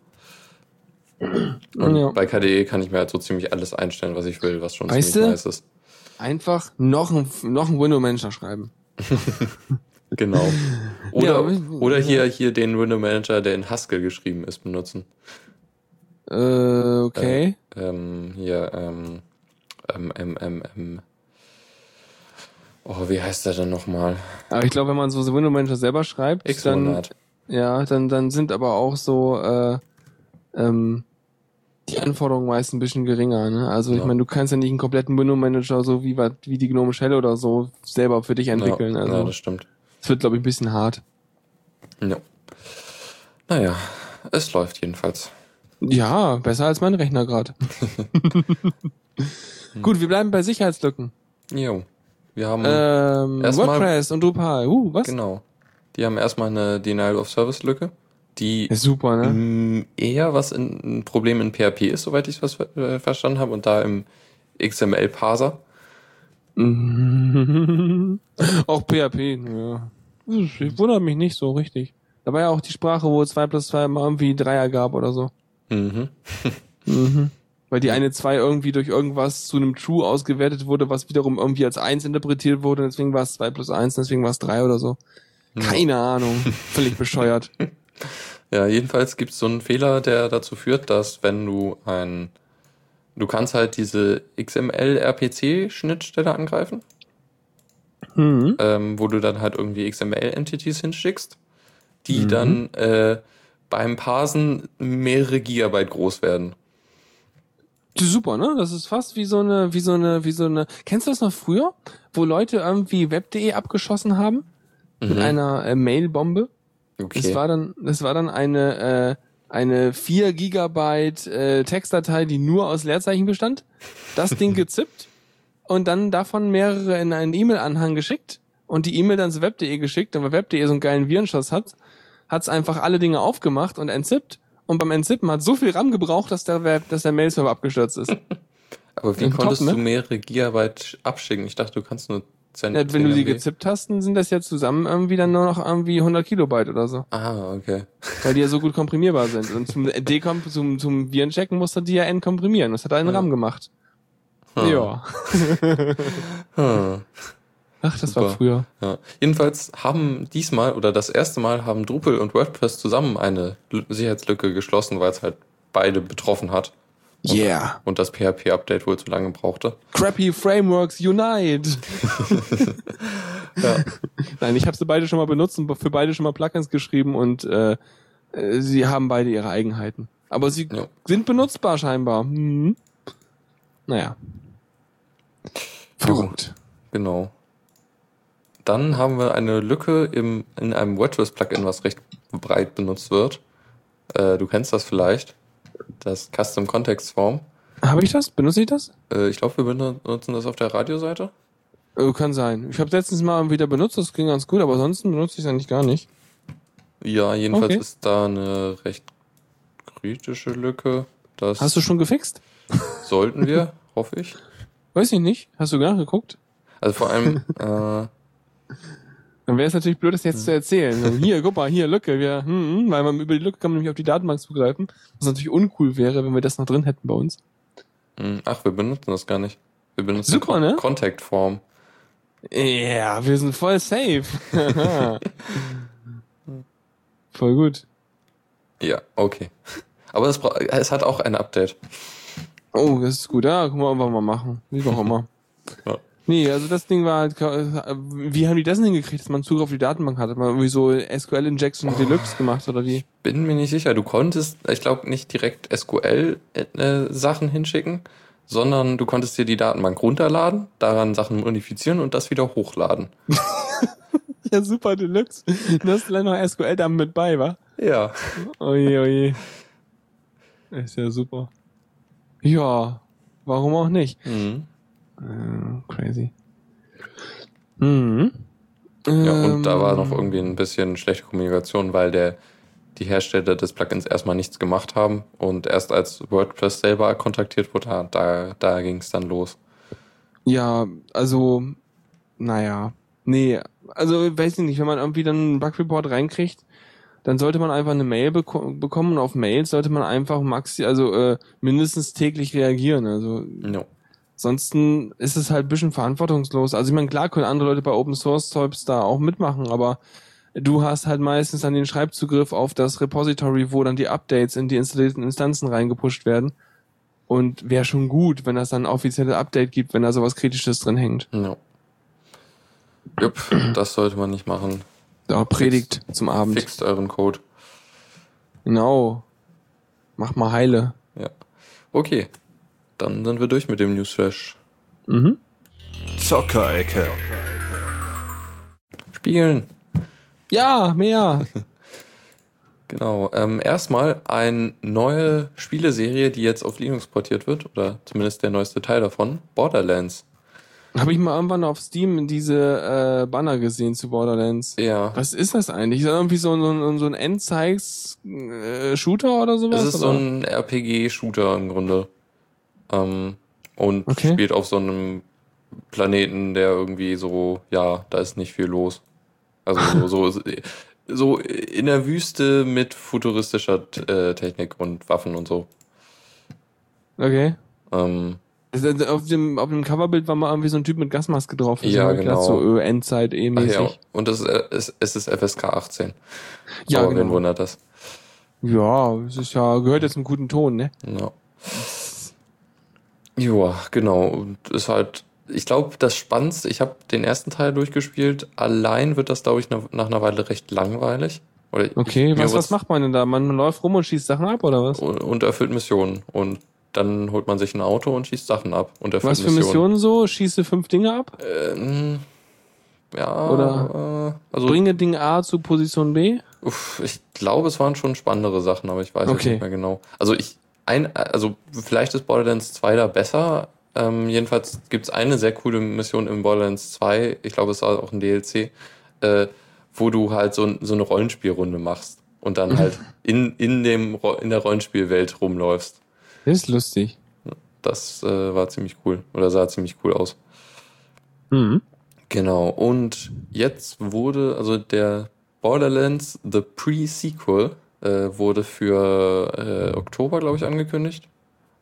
S2: Und ja. bei KDE kann ich mir halt so ziemlich alles einstellen, was ich will, was schon
S3: weißt
S2: ziemlich du? nice ist.
S3: Einfach noch ein, noch ein Window-Manager schreiben.
S2: genau. Oder, ja, oder hier, hier den Window Manager, der in Haskell geschrieben ist, benutzen.
S3: Äh, okay.
S2: Äh, ähm, hier, ähm, ähm, ähm, ähm, ähm, oh, wie heißt der denn nochmal?
S3: Aber ich glaube, wenn man so Window Manager selber schreibt, dann, ja, dann, dann sind aber auch so, äh, ähm, die Anforderungen meist ein bisschen geringer, ne? Also ja. ich meine, du kannst ja nicht einen kompletten Window Manager so wie, wie die Gnome Shell oder so selber für dich entwickeln.
S2: Ja,
S3: also,
S2: ja das stimmt.
S3: Es wird, glaube ich, ein bisschen hart.
S2: Ja. Naja, es läuft jedenfalls.
S3: Ja, besser als mein Rechner gerade. Gut, wir bleiben bei Sicherheitslücken.
S2: Jo. Wir haben
S3: ähm, WordPress und Drupal. Uh, was?
S2: Genau. Die haben erstmal eine Denial of Service Lücke, die
S3: super, ne?
S2: eher was in, ein Problem in PHP ist, soweit ich was äh, verstanden habe, und da im XML Parser.
S3: auch PHP, ja. Ich wundere mich nicht so richtig. Da war ja auch die Sprache, wo 2 plus 2 mal irgendwie Dreier gab oder so.
S2: Mhm.
S3: mhm weil die eine 2 irgendwie durch irgendwas zu einem True ausgewertet wurde, was wiederum irgendwie als 1 interpretiert wurde, deswegen war es 2 plus 1, deswegen war es 3 oder so. Keine ja. Ahnung. Völlig bescheuert.
S2: Ja, jedenfalls gibt es so einen Fehler, der dazu führt, dass wenn du ein du kannst halt diese XML-RPC-Schnittstelle angreifen, mhm. ähm, wo du dann halt irgendwie XML-Entities hinschickst, die mhm. dann äh, beim Parsen mehrere Gigabyte groß werden.
S3: Super, ne? Das ist fast wie so eine, wie so eine, wie so eine. Kennst du das noch früher, wo Leute irgendwie web.de abgeschossen haben mit einer äh, Mailbombe?
S2: Okay.
S3: Das war dann, das war dann eine äh, eine 4 Gigabyte äh, Textdatei, die nur aus Leerzeichen bestand. Das Ding gezippt und dann davon mehrere in einen E-Mail-Anhang geschickt und die E-Mail dann zu web.de geschickt. Und weil web.de so einen geilen Virenschuss hat, hat's einfach alle Dinge aufgemacht und entzippt. Und beim Entzippen hat so viel RAM gebraucht, dass der, Web, dass der Mail-Server abgestürzt ist.
S2: Aber wie
S3: Top,
S2: konntest
S3: ne?
S2: du mehrere Gigabyte abschicken? Ich dachte, du kannst nur 10
S3: Ja, wenn du die gezippt hast, dann sind das ja zusammen irgendwie dann nur noch irgendwie 100 Kilobyte oder so.
S2: Ah, okay.
S3: Weil die ja so gut komprimierbar sind. Und zum, Dekom zum, zum Virenchecken musst du die ja entkomprimieren. Das hat er in
S2: Ja.
S3: RAM gemacht.
S2: Hm.
S3: Ja.
S2: Hm.
S3: Ach, das war
S2: Super.
S3: früher.
S2: Ja. Jedenfalls haben diesmal oder das erste Mal haben Drupal und WordPress zusammen eine L Sicherheitslücke geschlossen, weil es halt beide betroffen hat
S3: Yeah.
S2: und das PHP-Update wohl zu lange brauchte.
S3: Crappy Frameworks Unite.
S2: Ja.
S3: Nein, ich habe sie beide schon mal benutzt und für beide schon mal Plugins geschrieben und äh, äh, sie haben beide ihre Eigenheiten. Aber sie
S2: Ja.
S3: sind benutzbar scheinbar. Mhm. Naja. Verrückt.
S2: Genau. Dann haben wir eine Lücke im, in einem WordPress-Plugin, was recht breit benutzt wird. Äh, du kennst das vielleicht. Das Custom Context Form.
S3: Habe ich das? Benutze ich das?
S2: Äh, ich glaube, wir benutzen das auf der Radioseite.
S3: Äh, kann sein. Ich habe letztens mal wieder benutzt, das ging ganz gut, aber ansonsten benutze ich es eigentlich gar nicht.
S2: Ja, jedenfalls
S3: Okay.
S2: ist da eine recht kritische Lücke. Das
S3: Hast du schon gefixt?
S2: sollten wir, hoffe ich.
S3: Weiß ich nicht. Hast du nachgeguckt?
S2: Also vor allem, äh,
S3: Dann wäre es natürlich blöd, das jetzt zu erzählen. So, Hier, guck mal, hier, Lücke. Wir, hm, hm, weil man über die Lücke kann man nämlich auf die Datenbank zugreifen. Was natürlich uncool wäre, wenn wir das noch drin hätten bei uns.
S2: mh, ach, wir benutzen das gar nicht. Wir benutzen
S3: Super,
S2: Con
S3: ne?
S2: Contact Form.
S3: Ja, wir sind voll safe. voll gut.
S2: Ja, okay. Aber es, es hat auch ein Update.
S3: Oh, das ist gut. Ja, können wir einfach mal machen. Wie auch immer.
S2: Ja.
S3: Nee, also das Ding war halt, ka- wie haben die das denn hingekriegt, dass man Zugriff auf die Datenbank hatte? Hat man irgendwie so SQL Injection Deluxe gemacht oder wie?
S2: Bin mir nicht sicher. Du konntest, ich glaube, nicht direkt SQL-Sachen hinschicken, sondern du konntest dir die Datenbank runterladen, daran Sachen modifizieren und das wieder hochladen.
S3: Ja, super Deluxe. Du hast gleich noch SQL da mit bei, wa?
S2: Ja.
S3: Oje, oje. Ist ja super. Ja, warum auch nicht?
S2: Mhm.
S3: Äh, crazy. Mhm.
S2: Ja, und da war
S3: Ähm,
S2: noch irgendwie ein bisschen schlechte Kommunikation, weil der, die Hersteller des Plugins erstmal nichts gemacht haben und erst als WordPress selber kontaktiert wurde, da, da, da ging es dann los.
S3: Ja, also, naja. Nee, also weiß ich nicht, wenn man irgendwie dann einen Bug-Report reinkriegt, dann sollte man einfach eine Mail beko bekommen und auf Mails sollte man einfach maxi, also äh, mindestens täglich reagieren. Also
S2: Ja.
S3: Ansonsten ist es halt ein bisschen verantwortungslos. Also ich meine, klar können andere Leute bei Open Source Zeugs da auch mitmachen, aber du hast halt meistens dann den Schreibzugriff auf das Repository, wo dann die Updates in die installierten Instanzen reingepusht werden. Und wäre schon gut, wenn das dann ein offizielles Update gibt, wenn da sowas Kritisches drin hängt.
S2: Ja. Jupp, das sollte man nicht machen.
S3: Da Predigt zum Abend.
S2: Fixt euren Code.
S3: Genau. Mach mal heile.
S2: Ja. Okay. Dann sind wir durch mit dem Newsflash.
S3: Mhm.
S1: Zockerecke.
S2: Spielen.
S3: Ja, mehr.
S2: Genau. Ähm, erstmal eine neue Spieleserie, die jetzt auf Linux portiert wird, oder zumindest der neueste Teil davon, Borderlands.
S3: Habe ich mal irgendwann auf Steam diese äh, Banner gesehen zu Borderlands.
S2: Ja.
S3: Was ist das eigentlich? Ist das irgendwie so, ein so ein Endzeigs-Shooter oder sowas?
S2: Es ist so
S3: oder?
S2: ein RPG-Shooter im Grunde. Ähm, und
S3: Okay.
S2: spielt auf so einem Planeten, der irgendwie so, ja, da ist nicht viel los. Also so, so, so in der Wüste mit futuristischer äh, Technik und Waffen und so.
S3: Okay.
S2: Ähm,
S3: Also Auf dem, auf dem Coverbild war mal irgendwie so ein Typ mit Gasmaske drauf. Das
S2: Ja,
S3: gedacht,
S2: genau.
S3: So äh, Endzeit eh
S2: ach
S3: mäßig.
S2: ja, und es, äh, es, ist FSK 18.
S3: Ja,
S2: Aber wen
S3: genau.
S2: wundert das?
S3: Ja, es ist ja, gehört jetzt zum guten Ton, ne?
S2: Ja. Joa, genau. Und ist halt, ich glaube, das Spannendste, ich habe den ersten Teil durchgespielt. Allein wird das, glaube ich, nach, nach einer Weile recht langweilig. Oder
S3: Okay,
S2: ich,
S3: was, was macht man denn da? Man läuft rum und schießt Sachen ab oder was?
S2: Und, und erfüllt Missionen. Und dann holt man sich ein Auto und schießt Sachen ab. Und
S3: Was für Missionen so? Schieße fünf Dinge ab?
S2: Ähm, ja,
S3: Oder
S2: äh, also
S3: Bringe Ding A zu Position B?
S2: Uff, ich glaube, es waren schon spannendere Sachen, aber ich weiß
S3: Okay.
S2: nicht mehr genau. Also ich, ein, also vielleicht ist Borderlands 2 da besser. Ähm, jedenfalls gibt es eine sehr coole Mission im Borderlands 2, ich glaube, es war auch ein DLC, äh, wo du halt so, so eine Rollenspielrunde machst und dann halt in, in, dem, in der Rollenspielwelt rumläufst.
S3: Das ist lustig.
S2: Das äh, war ziemlich cool oder sah ziemlich cool aus.
S3: Mhm.
S2: Genau, und jetzt wurde, also der Borderlands The Pre-Sequel äh, wurde für äh, Oktober, glaube ich, angekündigt.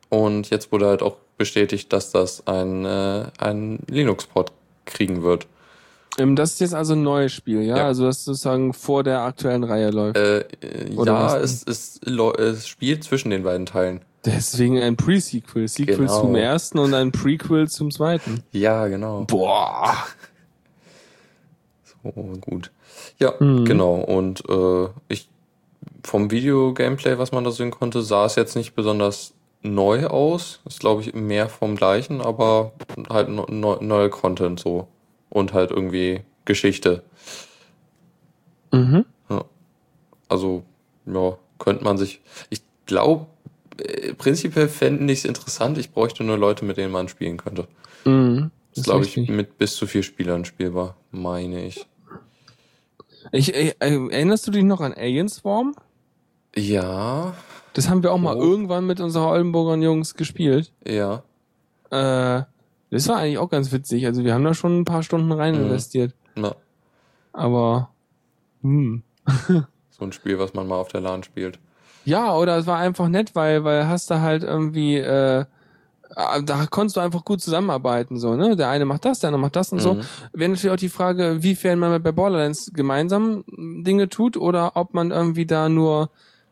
S2: Und jetzt wurde halt auch bestätigt, dass das ein, äh, ein Linux-Port kriegen wird.
S3: Ähm, das ist jetzt also ein neues Spiel, ja?
S2: Ja.
S3: Also das sozusagen vor der aktuellen Reihe läuft.
S2: Äh, ja, es, es, es spielt zwischen den beiden Teilen.
S3: Deswegen ein Pre-Sequel. Sequel
S2: Genau.
S3: zum ersten und ein Prequel zum zweiten.
S2: Ja, genau.
S3: Boah.
S2: So, gut. Ja,
S3: Mhm.
S2: genau. Und äh, ich vom Video-Gameplay, was man da sehen konnte, sah es jetzt nicht besonders neu aus. Ist, glaube ich, mehr vom gleichen, aber halt no, no, neuer Content so. Und halt irgendwie Geschichte.
S3: Mhm.
S2: Also, ja, könnte man sich. Ich glaube, äh, prinzipiell fände ich es interessant. Ich bräuchte nur Leute, mit denen man spielen könnte.
S3: Mhm.
S2: Das
S3: ist
S2: glaube ich mit bis zu vier Spielern spielbar, meine ich.
S3: Ich, äh, erinnerst du dich noch an Alien Swarm?
S2: Ja,
S3: Das haben wir auch mal
S2: Oh.
S3: irgendwann mit unseren Oldenburger Jungs gespielt.
S2: ja.
S3: Äh, das war eigentlich auch ganz witzig. Also wir haben da schon ein paar Stunden rein
S2: Mhm.
S3: investiert.
S2: Na,
S3: Aber hm.
S2: so ein Spiel, was man mal auf der LAN spielt.
S3: Ja, oder es war einfach nett, weil, weil hast du halt irgendwie, äh, da konntest du einfach gut zusammenarbeiten, so, ne? Der eine macht das, der andere macht das und so.
S2: Mhm.
S3: Wäre natürlich auch die Frage, wiefern man bei Borderlands gemeinsam Dinge tut oder ob man irgendwie da nur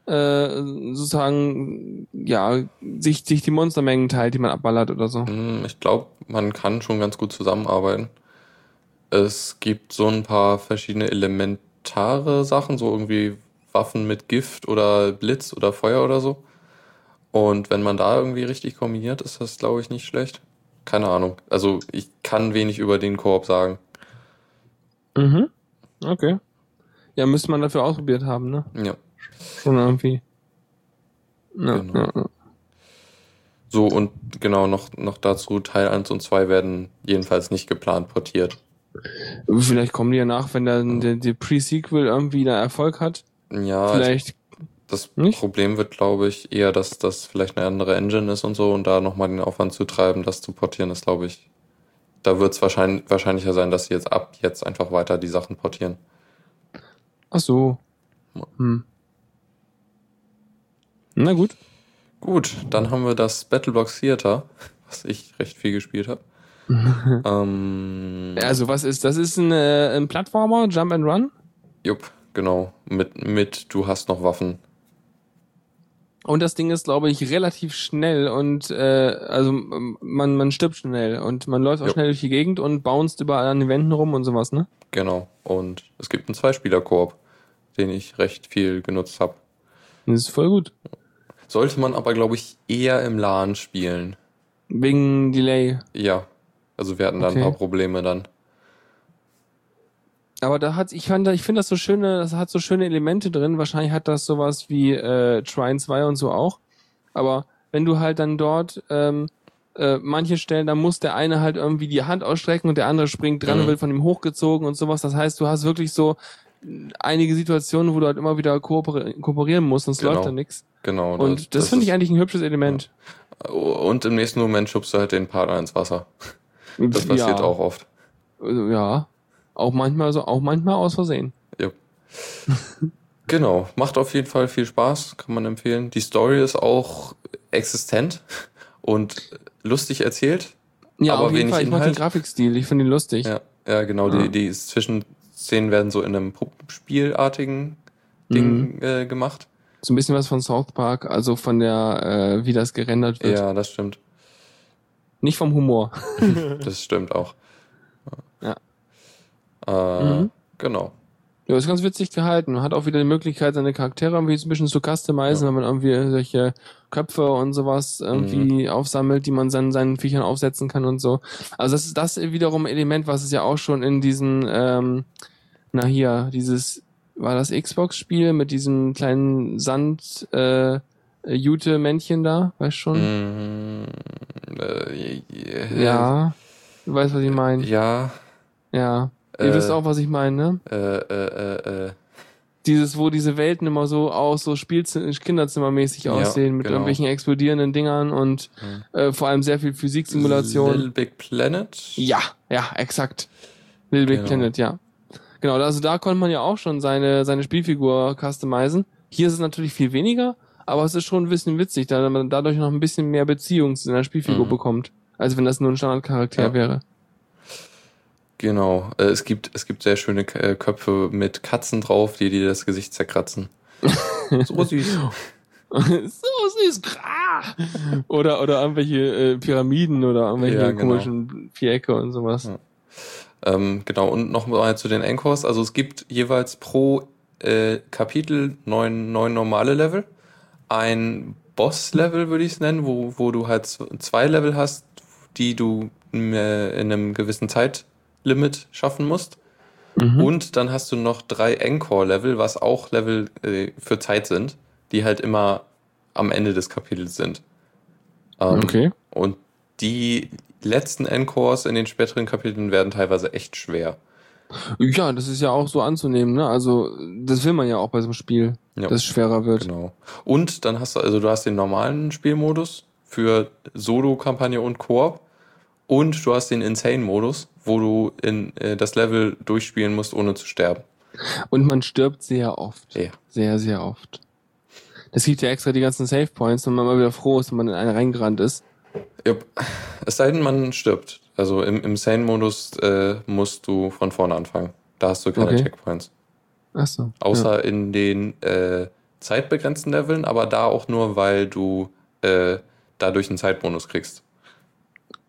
S3: äh, sozusagen, ja, sich, sich die Monstermengen teilt, die man abballert oder so.
S2: Hm, Ich glaube, man kann schon ganz gut zusammenarbeiten. Es gibt so ein paar verschiedene elementare Sachen, so irgendwie Waffen mit Gift oder Blitz oder Feuer oder so. Und wenn man da irgendwie richtig kombiniert, ist das, glaube ich, nicht schlecht. Keine Ahnung. Also ich kann wenig über den Koop sagen.
S3: Mhm. Okay. Ja, müsste man dafür ausprobiert haben, ne?
S2: Ja.
S3: Schon irgendwie. Ja,
S2: Genau.
S3: ja, ja.
S2: So, und genau, noch, noch dazu, Teil 1 und 2 werden jedenfalls nicht geplant portiert.
S3: Vielleicht kommen die ja nach, wenn dann der, der Pre-Sequel irgendwie da Erfolg hat.
S2: Ja,
S3: Vielleicht.
S2: Das
S3: Nicht?
S2: Problem wird, glaube ich, eher, dass das vielleicht eine andere Engine ist und so und da nochmal den Aufwand zu treiben, das zu portieren, ist, glaube ich, da wird es wahrscheinlich, wahrscheinlicher sein, dass sie jetzt ab jetzt einfach weiter die Sachen portieren.
S3: Ach so. Hm. Na gut.
S2: Gut, dann haben wir das Battlebox Theater, was ich recht viel gespielt habe. ähm,
S3: Also was ist, das ist ein, äh, ein Plattformer, Jump and Run.
S2: Jupp, genau. Mit, mit, du hast noch Waffen.
S3: Und das Ding ist, glaube ich, relativ schnell und äh, also man, man stirbt schnell und man läuft auch
S2: Jo.
S3: schnell durch die Gegend und bounced überall an den Wänden rum und sowas, ne?
S2: Genau. Und es gibt einen Zweispieler-Koop, den ich recht viel genutzt habe.
S3: Das ist voll gut.
S2: Sollte man aber, glaube ich, eher im LAN spielen.
S3: Wegen Delay.
S2: Ja. Also wir hatten da
S3: Okay.
S2: ein paar Probleme dann.
S3: Aber da hat, ich fand, ich finde das so schöne, das hat so schöne Elemente drin. Wahrscheinlich hat das sowas wie äh, Trine 2 und so auch. Aber wenn du halt dann dort ähm, äh, manche Stellen, da muss der eine halt irgendwie die Hand ausstrecken und der andere springt dran
S2: Mhm.
S3: und wird von ihm hochgezogen und sowas. Das heißt, du hast wirklich so einige Situationen, wo du halt immer wieder kooperi kooperieren musst, sonst
S2: Genau.
S3: läuft da nichts.
S2: Genau.
S3: Und das, finde ich
S2: ist-
S3: eigentlich ein hübsches Element.
S2: Und im nächsten Moment schubst du halt den Partner ins Wasser. Das passiert
S3: ja.
S2: auch oft.
S3: Also, ja. Auch manchmal so, auch manchmal aus Versehen.
S2: Ja. genau. Macht auf jeden Fall viel Spaß, kann man empfehlen. Die Story ist auch existent und lustig erzählt.
S3: Ja,
S2: Aber
S3: auf jeden
S2: wenig
S3: Fall. Ich mag den. Grafikstil. Ich finde ihn lustig.
S2: Ja, ja genau.
S3: Ja.
S2: Die, die Zwischenszenen werden so in einem Puppenspielartigen Ding
S3: Mhm.
S2: äh, gemacht.
S3: So ein bisschen was von South Park, also von der, äh, wie das gerendert wird.
S2: Ja, das stimmt.
S3: Nicht vom Humor.
S2: Das stimmt auch.
S3: Ja.
S2: Äh,
S3: Mhm.
S2: Genau.
S3: Ja, ist ganz witzig gehalten. Man hat auch wieder die Möglichkeit, seine Charaktere irgendwie ein bisschen zu customizen, wenn man irgendwie solche Köpfe und sowas irgendwie
S2: Mhm.
S3: aufsammelt, die man seinen, seinen Viechern aufsetzen kann und so. Also das ist das wiederum ein Element, was es ja auch schon in diesen, ähm, na hier, dieses, war das Xbox-Spiel mit diesem kleinen Sand, äh, Jute-Männchen da, weißt schon?
S2: Mm, äh,
S3: Ja. Du weißt, was ich meine.
S2: Ja.
S3: Ja. Ihr
S2: Äh,
S3: wisst auch, was ich meine, ne?
S2: Äh, äh, äh, äh.
S3: Dieses, wo diese Welten immer so aus, so Spielzimmer, Kinderzimmermäßig
S2: Ja,
S3: aussehen, mit
S2: genau.
S3: irgendwelchen explodierenden Dingern und äh, vor allem sehr viel Physiksimulation.
S2: Little Big Planet?
S3: Ja, ja, exakt. Little Big
S2: Genau.
S3: Planet, ja. Genau, also da konnte man ja auch schon seine, seine Spielfigur customizen. Hier ist es natürlich viel weniger, aber es ist schon ein bisschen witzig, da man dadurch noch ein bisschen mehr Beziehung zu seiner Spielfigur
S2: Mhm.
S3: bekommt, als wenn das nur ein Standardcharakter
S2: Ja.
S3: wäre.
S2: Genau. Äh, es, gibt, es gibt sehr schöne äh, Köpfe mit Katzen drauf, die dir das Gesicht zerkratzen. so süß.
S3: so süß. Oder, oder irgendwelche äh, Pyramiden oder irgendwelche
S2: Ja, genau.
S3: komischen Vierecke und sowas.
S2: Ja. Ähm, genau, und nochmal zu den Encores. Also es gibt jeweils pro äh, Kapitel neun, neun normale Level. Ein Boss-Level würde ich es nennen, wo, wo du halt zwei Level hast, die du äh, in einem gewissen Zeitlimit schaffen musst.
S3: Mhm.
S2: Und dann hast du noch drei Encore-Level, was auch Level äh, für Zeit sind, die halt immer am Ende des Kapitels sind. Ähm,
S3: Okay.
S2: Und die letzten Encores in den späteren Kapiteln werden teilweise echt schwer.
S3: Ja, das ist ja auch so anzunehmen, ne? Also, das will man ja auch bei so einem Spiel,
S2: Ja.
S3: dass es schwerer wird.
S2: Genau. Und dann hast du, also du hast den normalen Spielmodus für Solo-Kampagne und Koop. Und du hast den Insane-Modus, wo du in äh, das Level durchspielen musst, ohne zu sterben.
S3: Und man stirbt sehr oft.
S2: Ja.
S3: Sehr, sehr oft. Das gibt ja extra die ganzen Save Points, wenn man mal wieder froh ist, wenn man in einen reingerannt ist.
S2: Jupp. Es sei denn, man stirbt. Also im, im Sane-Modus äh, musst du von vorne anfangen. Da hast du keine
S3: Okay.
S2: Checkpoints.
S3: Ach so.
S2: Außer in den äh, zeitbegrenzten Leveln, aber da auch nur, weil du äh, dadurch einen Zeitbonus kriegst.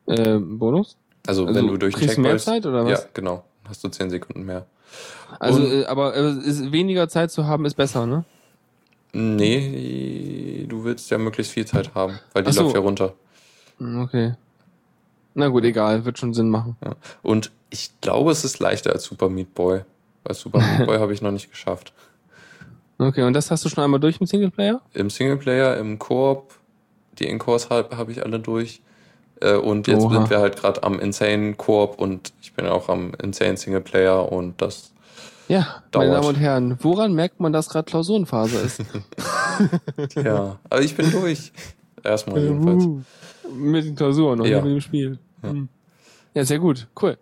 S3: Ja. Äh, Bonus?
S2: Also,
S3: Also
S2: wenn du durch
S3: kriegst du mehr
S2: Checkpoints...
S3: Zeit oder was?
S2: Ja, genau. Hast du 10 Sekunden mehr.
S3: Also,
S2: Und-
S3: äh, aber äh, ist, weniger Zeit zu haben ist besser, ne?
S2: Nee, du willst ja möglichst viel Zeit haben, weil die
S3: Ach so.
S2: läuft ja runter.
S3: Hm, Okay. Na gut, egal, wird schon Sinn machen.
S2: Ja. Und ich glaube, es ist leichter als Super Meat Boy. Weil Super Meat Boy habe ich noch nicht geschafft.
S3: Okay, und das hast du schon einmal durch im Singleplayer?
S2: Im Singleplayer, im Koop, die Encores habe hab ich alle durch. Äh, Und jetzt
S3: Oha.
S2: sind wir halt gerade am Insane Koop und ich bin auch am Insane Singleplayer und das.
S3: Ja, meine
S2: Dauert.
S3: Damen und Herren, woran merkt man, dass gerade Klausurenphase ist?
S2: Ja, aber ich bin durch. Erstmal jedenfalls.
S3: Mit den Klausuren noch
S2: Ja.
S3: mit dem Spiel.
S2: Ja.
S3: Hm. Ja, sehr gut, cool.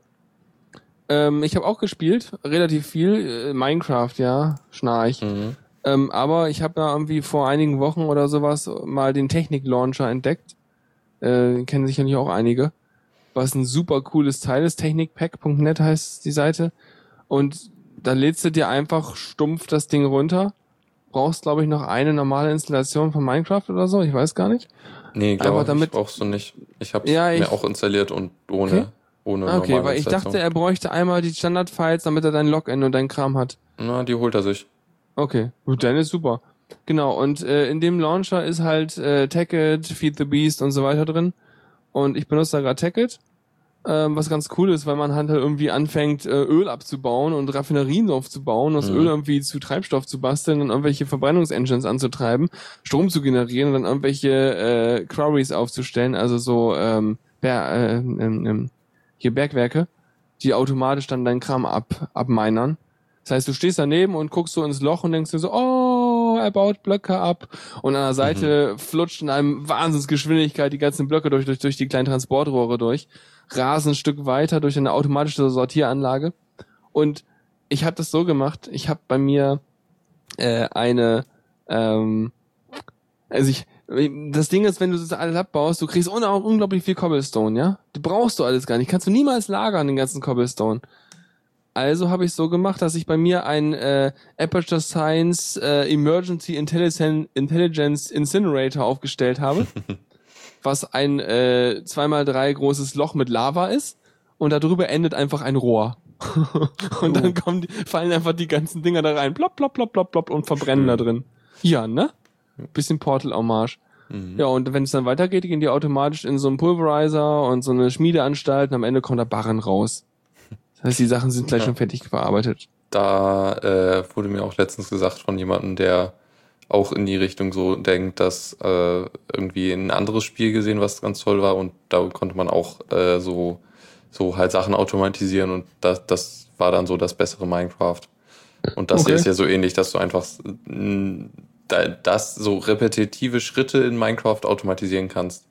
S3: Ähm, ich habe auch gespielt, relativ viel. Äh, Minecraft, ja, schnarch.
S2: Mhm.
S3: Ähm, aber ich habe ja irgendwie vor einigen Wochen oder sowas mal den Technik-Launcher entdeckt. Äh, kennen sicherlich auch einige. Was ein super cooles Teil ist. Technikpack.net heißt die Seite. Und da lädst du dir einfach stumpf das Ding runter. Brauchst, glaube ich, noch eine normale Installation von Minecraft oder so. Ich weiß gar nicht.
S2: Nee, glaube ich,
S3: damit-
S2: brauchst du nicht. Ich habe
S3: Ja, ich-
S2: mir auch installiert und ohne,
S3: Okay.
S2: ohne
S3: Ah, Okay, weil ich dachte, er bräuchte einmal die Standard-Files, damit er dein Login und dein Kram hat.
S2: Na, die holt er sich.
S3: Okay, gut, dann ist super. Genau, und äh, in dem Launcher ist halt äh, Tacket, Feed the Beast und so weiter drin. Und ich benutze da gerade Tacket, ähm, was ganz cool ist, weil man halt irgendwie anfängt, äh, Öl abzubauen und Raffinerien aufzubauen, das
S2: Mhm.
S3: Öl irgendwie zu Treibstoff zu basteln und irgendwelche Verbrennungsengines anzutreiben, Strom zu generieren und dann irgendwelche äh, Quarries aufzustellen, also so ähm, Ber äh, ähm, ähm, hier Bergwerke, die automatisch dann deinen Kram ab abminern. Das heißt, du stehst daneben und guckst so ins Loch und denkst dir so, oh, er baut Blöcke ab. Und an der Seite flutscht in einem Wahnsinnsgeschwindigkeit die ganzen Blöcke durch, durch, durch die kleinen Transportrohre durch, rasen ein Stück weiter durch eine automatische Sortieranlage. Und ich habe das so gemacht, ich habe bei mir äh, eine, ähm, also ich, das Ding ist, wenn du das alles abbaust, du kriegst un unglaublich viel Cobblestone, ja? Du brauchst du alles gar nicht, kannst du niemals lagern, den ganzen Cobblestone. Also habe ich so gemacht, dass ich bei mir ein äh, Aperture Science äh, Emergency Intelligence Incinerator aufgestellt habe, was ein äh, 2x3 großes Loch mit Lava ist und darüber endet einfach ein Rohr. und dann kommen die, fallen einfach die ganzen Dinger da rein, plopp, plopp, plopp, plopp, plopp und verbrennen da drin. Ja, ne? Bisschen Portal-Hommage.
S2: Mhm.
S3: Ja, und wenn es dann weitergeht, gehen die automatisch in so einen Pulverizer und so eine Schmiedeanstalt und am Ende kommt der Barren raus. Das heißt, die Sachen sind gleich
S2: Ja.
S3: schon fertig verarbeitet.
S2: Da äh, wurde mir auch letztens gesagt von jemandem, der auch in die Richtung so denkt, dass äh, irgendwie ein anderes Spiel gesehen, was ganz toll war und da konnte man auch äh, so so halt Sachen automatisieren und das, das war dann so das bessere Minecraft. Und das hier
S3: Okay.
S2: ist ja so ähnlich, dass du einfach das so repetitive Schritte in Minecraft automatisieren kannst.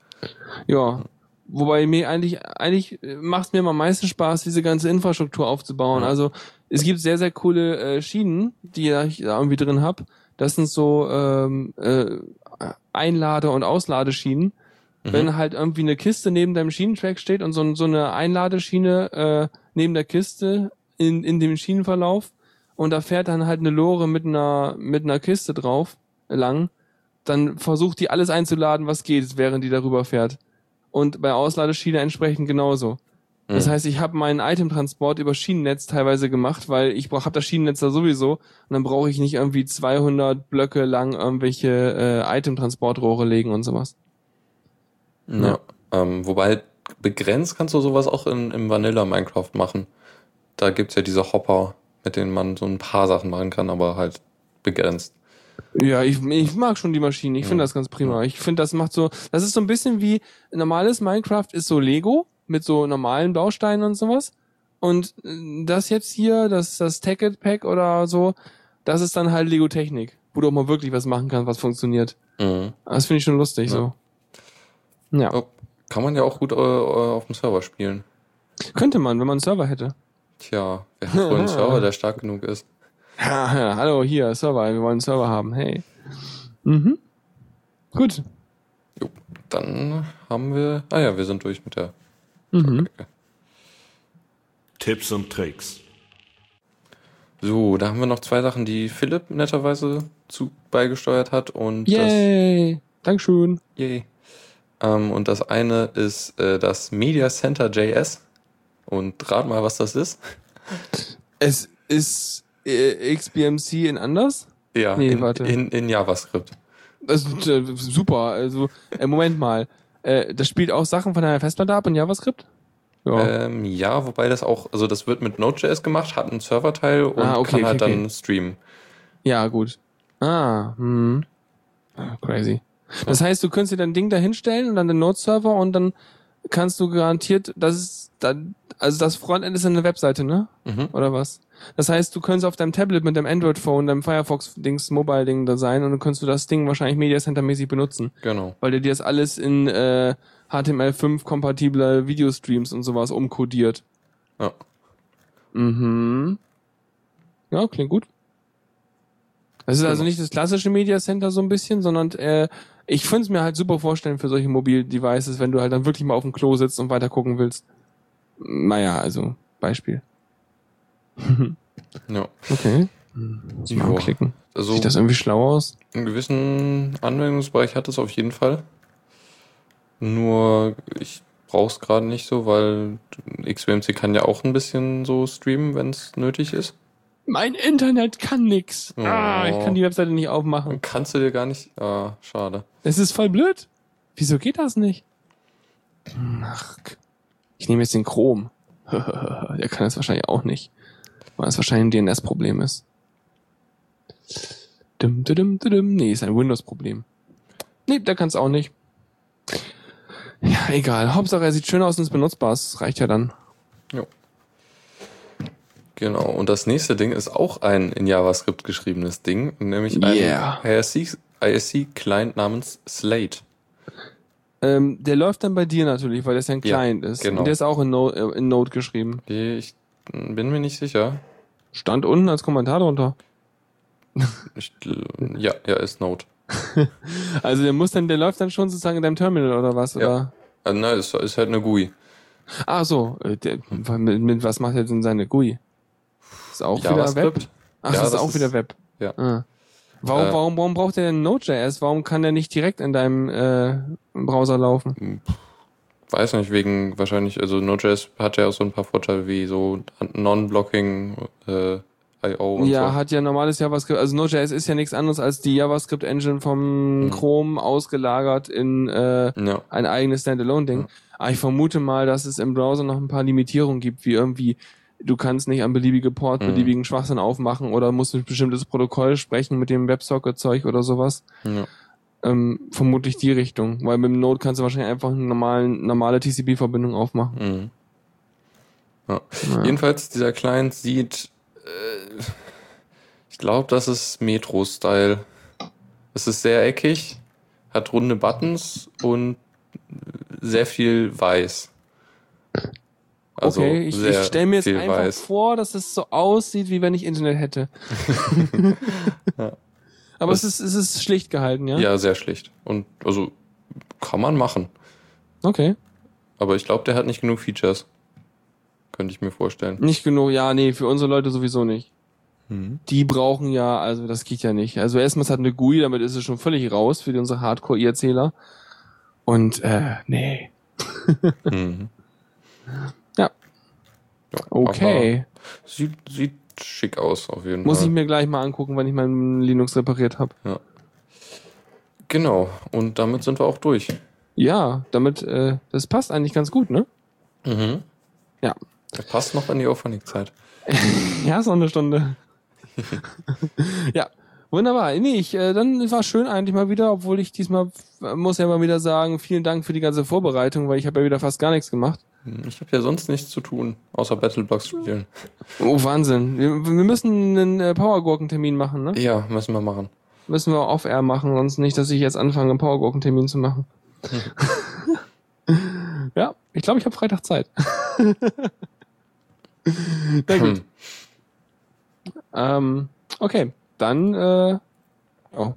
S3: Ja. Wobei mir eigentlich, eigentlich macht mir am meisten Spaß, diese ganze Infrastruktur aufzubauen. Also es gibt sehr, sehr coole äh, Schienen, die ich da irgendwie drin hab. Das sind so ähm, äh, Einlade- und Ausladeschienen.
S2: Mhm.
S3: Wenn halt irgendwie eine Kiste neben deinem Schienentrack steht und so, so eine Einladeschiene äh, neben der Kiste in, in dem Schienenverlauf und da fährt dann halt eine Lore mit einer, mit einer Kiste drauf lang, dann versucht die alles einzuladen, was geht, während die darüber fährt. Und bei Ausladeschiene entsprechend genauso. Das
S2: Mhm.
S3: heißt, ich habe meinen Itemtransport über Schienennetz teilweise gemacht, weil ich habe das Schienennetz da sowieso und dann brauche ich nicht irgendwie 200 Blöcke lang irgendwelche äh, Itemtransportrohre legen und sowas.
S2: Ja. Ähm, wobei begrenzt kannst du sowas auch in, im Vanilla Minecraft machen. Da gibt's ja diese Hopper, mit denen man so ein paar Sachen machen kann, aber halt begrenzt.
S3: Ja, ich, ich mag schon die Maschine. Ich finde
S2: Ja.
S3: das ganz prima. Ich finde, das macht so, das ist so ein bisschen wie normales Minecraft ist so Lego mit so normalen Bausteinen und sowas. Und äh, das jetzt hier, das, das Tacket Pack oder so, das ist dann halt Lego Technik, wo du auch mal wirklich was machen kannst, was funktioniert.
S2: Mhm.
S3: Das finde ich schon lustig
S2: Ja.
S3: so. Ja.
S2: Kann man ja auch gut äh, auf dem Server spielen.
S3: Könnte man, wenn man einen Server hätte.
S2: Tja, wer hat wohl einen Server, der stark genug ist?
S3: Ja, hallo, hier, Server, wir wollen einen Server haben. Hey. Mhm. Gut.
S2: Jo, dann haben wir. Ah ja, wir sind durch mit der.
S3: Mhm.
S1: Tipps und Tricks.
S2: So, da haben wir noch zwei Sachen, die Philipp netterweise zu beigesteuert hat und das.
S3: Yay. Dankeschön.
S2: Yay. Ähm, und das eine ist äh, das Media Center JS. Und rat mal, was das ist.
S3: Es ist äh, XBMC in anders?
S2: Ja,
S3: Nee,
S2: in,
S3: warte.
S2: in, in JavaScript.
S3: Das ist äh, super. Also, äh, Moment mal. Äh, das spielt auch Sachen von deiner Festplatte ab in JavaScript? Ja.
S2: Ähm, ja, wobei das auch, also das wird mit Node.js gemacht, hat einen Serverteil und
S3: Ah, okay,
S2: kann halt
S3: okay,
S2: dann streamen.
S3: ja, gut. Ah, hm. Ah, crazy. Das heißt, du könntest dir dein Ding da hinstellen und dann den Node-Server und dann kannst du garantiert, das ist dann, also das Frontend ist eine Webseite, ne?
S2: Mhm.
S3: Oder was? Das heißt, du könntest auf deinem Tablet mit deinem Android-Phone, deinem Firefox-Dings, Mobile-Ding da sein und dann könntest du das Ding wahrscheinlich Media Center-mäßig benutzen.
S2: Genau.
S3: weil der dir das alles in äh, HTML5 kompatible Videostreams und sowas umkodiert.
S2: Ja.
S3: Mhm. Ja, klingt gut. Das ist also
S2: Genau.
S3: nicht das klassische Media Center so ein bisschen, sondern äh, ich finde es mir halt super vorstellen für solche Mobil-Devices, wenn du halt dann wirklich mal auf dem Klo sitzt und weiter gucken willst. Naja, also Beispiel.
S2: Ja.
S3: Okay. Ich mal
S2: Joa.
S3: anklicken.
S2: Also
S3: Sieht das irgendwie schlau aus?
S2: einen gewissen Anwendungsbereich hat es auf jeden Fall. Nur ich brauche es gerade nicht so, weil XBMC kann ja auch ein bisschen so streamen, wenn es nötig ist.
S3: Mein Internet kann nix.
S2: Oh.
S3: Ah, ich kann die Webseite nicht aufmachen.
S2: Kannst du dir gar nicht. Ah, schade.
S3: Es ist voll blöd. Wieso geht das nicht? Ach, ich nehme jetzt den Chrome. Der kann das wahrscheinlich auch nicht. Weil es wahrscheinlich ein DNS-Problem ist. Dim, dim, dim. Nee, ist ein Windows-Problem. Nee, der kann es auch nicht. Ja, egal. Hauptsache, er sieht schön aus und ist benutzbar. Das reicht ja dann.
S2: Genau. Und das nächste Ding ist auch ein in JavaScript geschriebenes Ding, nämlich ein
S3: Yeah.
S2: ISC-Client namens Slate.
S3: Ähm, der läuft dann bei dir natürlich, weil das ja ein
S2: Ja,
S3: Client ist.
S2: genau.
S3: Und der ist auch in Node, äh, in Node geschrieben.
S2: Ich bin mir nicht sicher.
S3: Stand unten als Kommentar drunter.
S2: Ich, ja, ja, ist Node.
S3: Also der muss dann, der läuft dann schon sozusagen in deinem Terminal oder was?
S2: Ja.
S3: Oder?
S2: Also, nein, ist, ist halt eine GUI.
S3: Ah so, äh, der, mit, mit was macht er denn seine GUI? Ist auch wieder Web? Ach,
S2: Ja,
S3: das ist auch wieder Web.
S2: ja.
S3: Ah. Warum,
S2: Äh.
S3: warum, warum braucht er denn Node.js? Warum kann der nicht direkt in deinem äh, Browser laufen?
S2: Weiß nicht, wegen wahrscheinlich, also Node.js hat ja auch so ein paar Vorteile wie so Non-Blocking, äh, I.O. und
S3: Ja,
S2: so.
S3: hat ja normales JavaScript. Also Node.js ist ja nichts anderes als die JavaScript-Engine vom
S2: Mhm.
S3: Chrome ausgelagert in äh,
S2: Ja,
S3: ein eigenes Standalone-Ding.
S2: Ja.
S3: Aber ich vermute mal, dass es im Browser noch ein paar Limitierungen gibt, wie irgendwie, du kannst nicht an beliebige Port
S2: Mhm.
S3: beliebigen Schwachsinn aufmachen oder musst ein bestimmtes Protokoll sprechen mit dem WebSocket-Zeug oder sowas.
S2: ja.
S3: Ähm, vermutlich die Richtung. Weil mit dem Node kannst du wahrscheinlich einfach eine normalen, normale TCP-Verbindung aufmachen.
S2: Mhm. Ja.
S3: Ja.
S2: Jedenfalls, dieser Client sieht, äh, ich glaube, das ist Metro-Style. Es ist sehr eckig, hat runde Buttons und sehr viel weiß. Also
S3: okay, ich, ich stelle mir jetzt einfach
S2: weiß.
S3: vor, dass es so aussieht, wie wenn ich Internet hätte.
S2: Ja.
S3: Aber es ist, es ist schlicht gehalten, ja?
S2: Ja, sehr schlicht. Und also kann man machen.
S3: Okay.
S2: Aber ich glaube, der hat nicht genug Features. Könnte ich mir vorstellen.
S3: Nicht genug, ja, nee, für unsere Leute sowieso nicht.
S2: Mhm.
S3: Die brauchen ja, also das geht ja nicht. Also erstmal es hat eine GUI, damit ist es schon völlig raus für unsere Hardcore-Erzähler. Und äh, nee.
S2: Mhm.
S3: Ja.
S2: Ja,
S3: Okay.
S2: Sieht, sieht schick aus, auf jeden
S3: Muss ich
S2: Fall.
S3: mir gleich mal angucken, wenn ich mein Linux repariert habe.
S2: Genau. Und damit sind wir auch durch.
S3: Ja, damit, äh, das passt eigentlich ganz gut, ne?
S2: Mhm.
S3: Ja.
S2: Das passt noch in die Aufwandingzeit.
S3: Ja, so eine Stunde. ja, wunderbar. Nee, ich, äh, dann war schön eigentlich mal wieder, obwohl ich diesmal äh, muss ja mal wieder sagen, vielen Dank für die ganze Vorbereitung, weil ich habe ja wieder fast gar nichts gemacht.
S2: Ich habe ja sonst nichts zu tun, außer Battleblocks spielen.
S3: Oh, Wahnsinn. Wir, wir müssen einen äh, Powergurken-Termin machen, ne?
S2: Ja, müssen wir machen.
S3: Müssen wir off-air machen, sonst nicht, dass ich jetzt anfange, einen Powergurken-Termin zu machen. ja, ich glaube, ich habe Freitag Zeit. Na gut.
S2: Hm.
S3: Ähm, okay, dann äh, oh,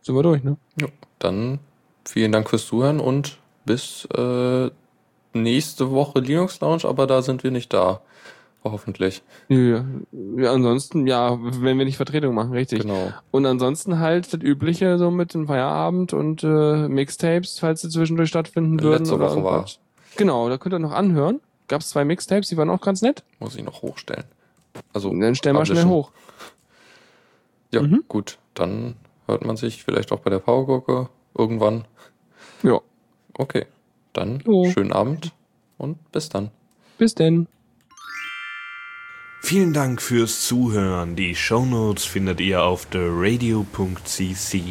S3: sind wir durch, ne?
S2: Ja, dann vielen Dank fürs Zuhören und bis äh, nächste Woche Linux Lounge, aber da sind wir nicht da. Hoffentlich.
S3: Ja, ja, ansonsten, ja, wenn wir nicht Vertretung machen, richtig.
S2: Genau.
S3: Und ansonsten halt das Übliche so mit dem Feierabend und äh, Mixtapes, falls sie zwischendurch stattfinden würden.
S2: Letzte
S3: oder
S2: Woche war.
S3: irgendwas. Genau, da könnt ihr noch anhören. Gab's zwei Mixtapes, die waren auch ganz nett.
S2: Muss ich noch hochstellen. Also,
S3: Dann stellen wir schnell hoch.
S2: Ja,
S3: Mhm.
S2: gut. Dann hört man sich vielleicht auch bei der Powergurke irgendwann.
S3: Ja,
S2: Okay. Dann
S3: Jo.
S2: schönen Abend und bis dann.
S3: bis denn.
S1: Vielen Dank fürs Zuhören. Die Shownotes findet ihr auf theradio.cc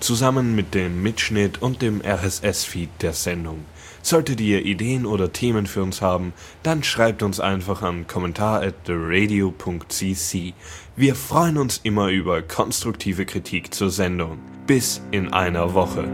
S1: zusammen mit dem Mitschnitt und dem RSS-Feed der Sendung. Solltet ihr Ideen oder Themen für uns haben, dann schreibt uns einfach an kommentar at theradio.cc. Wir freuen uns immer über konstruktive Kritik zur Sendung. Bis in einer Woche.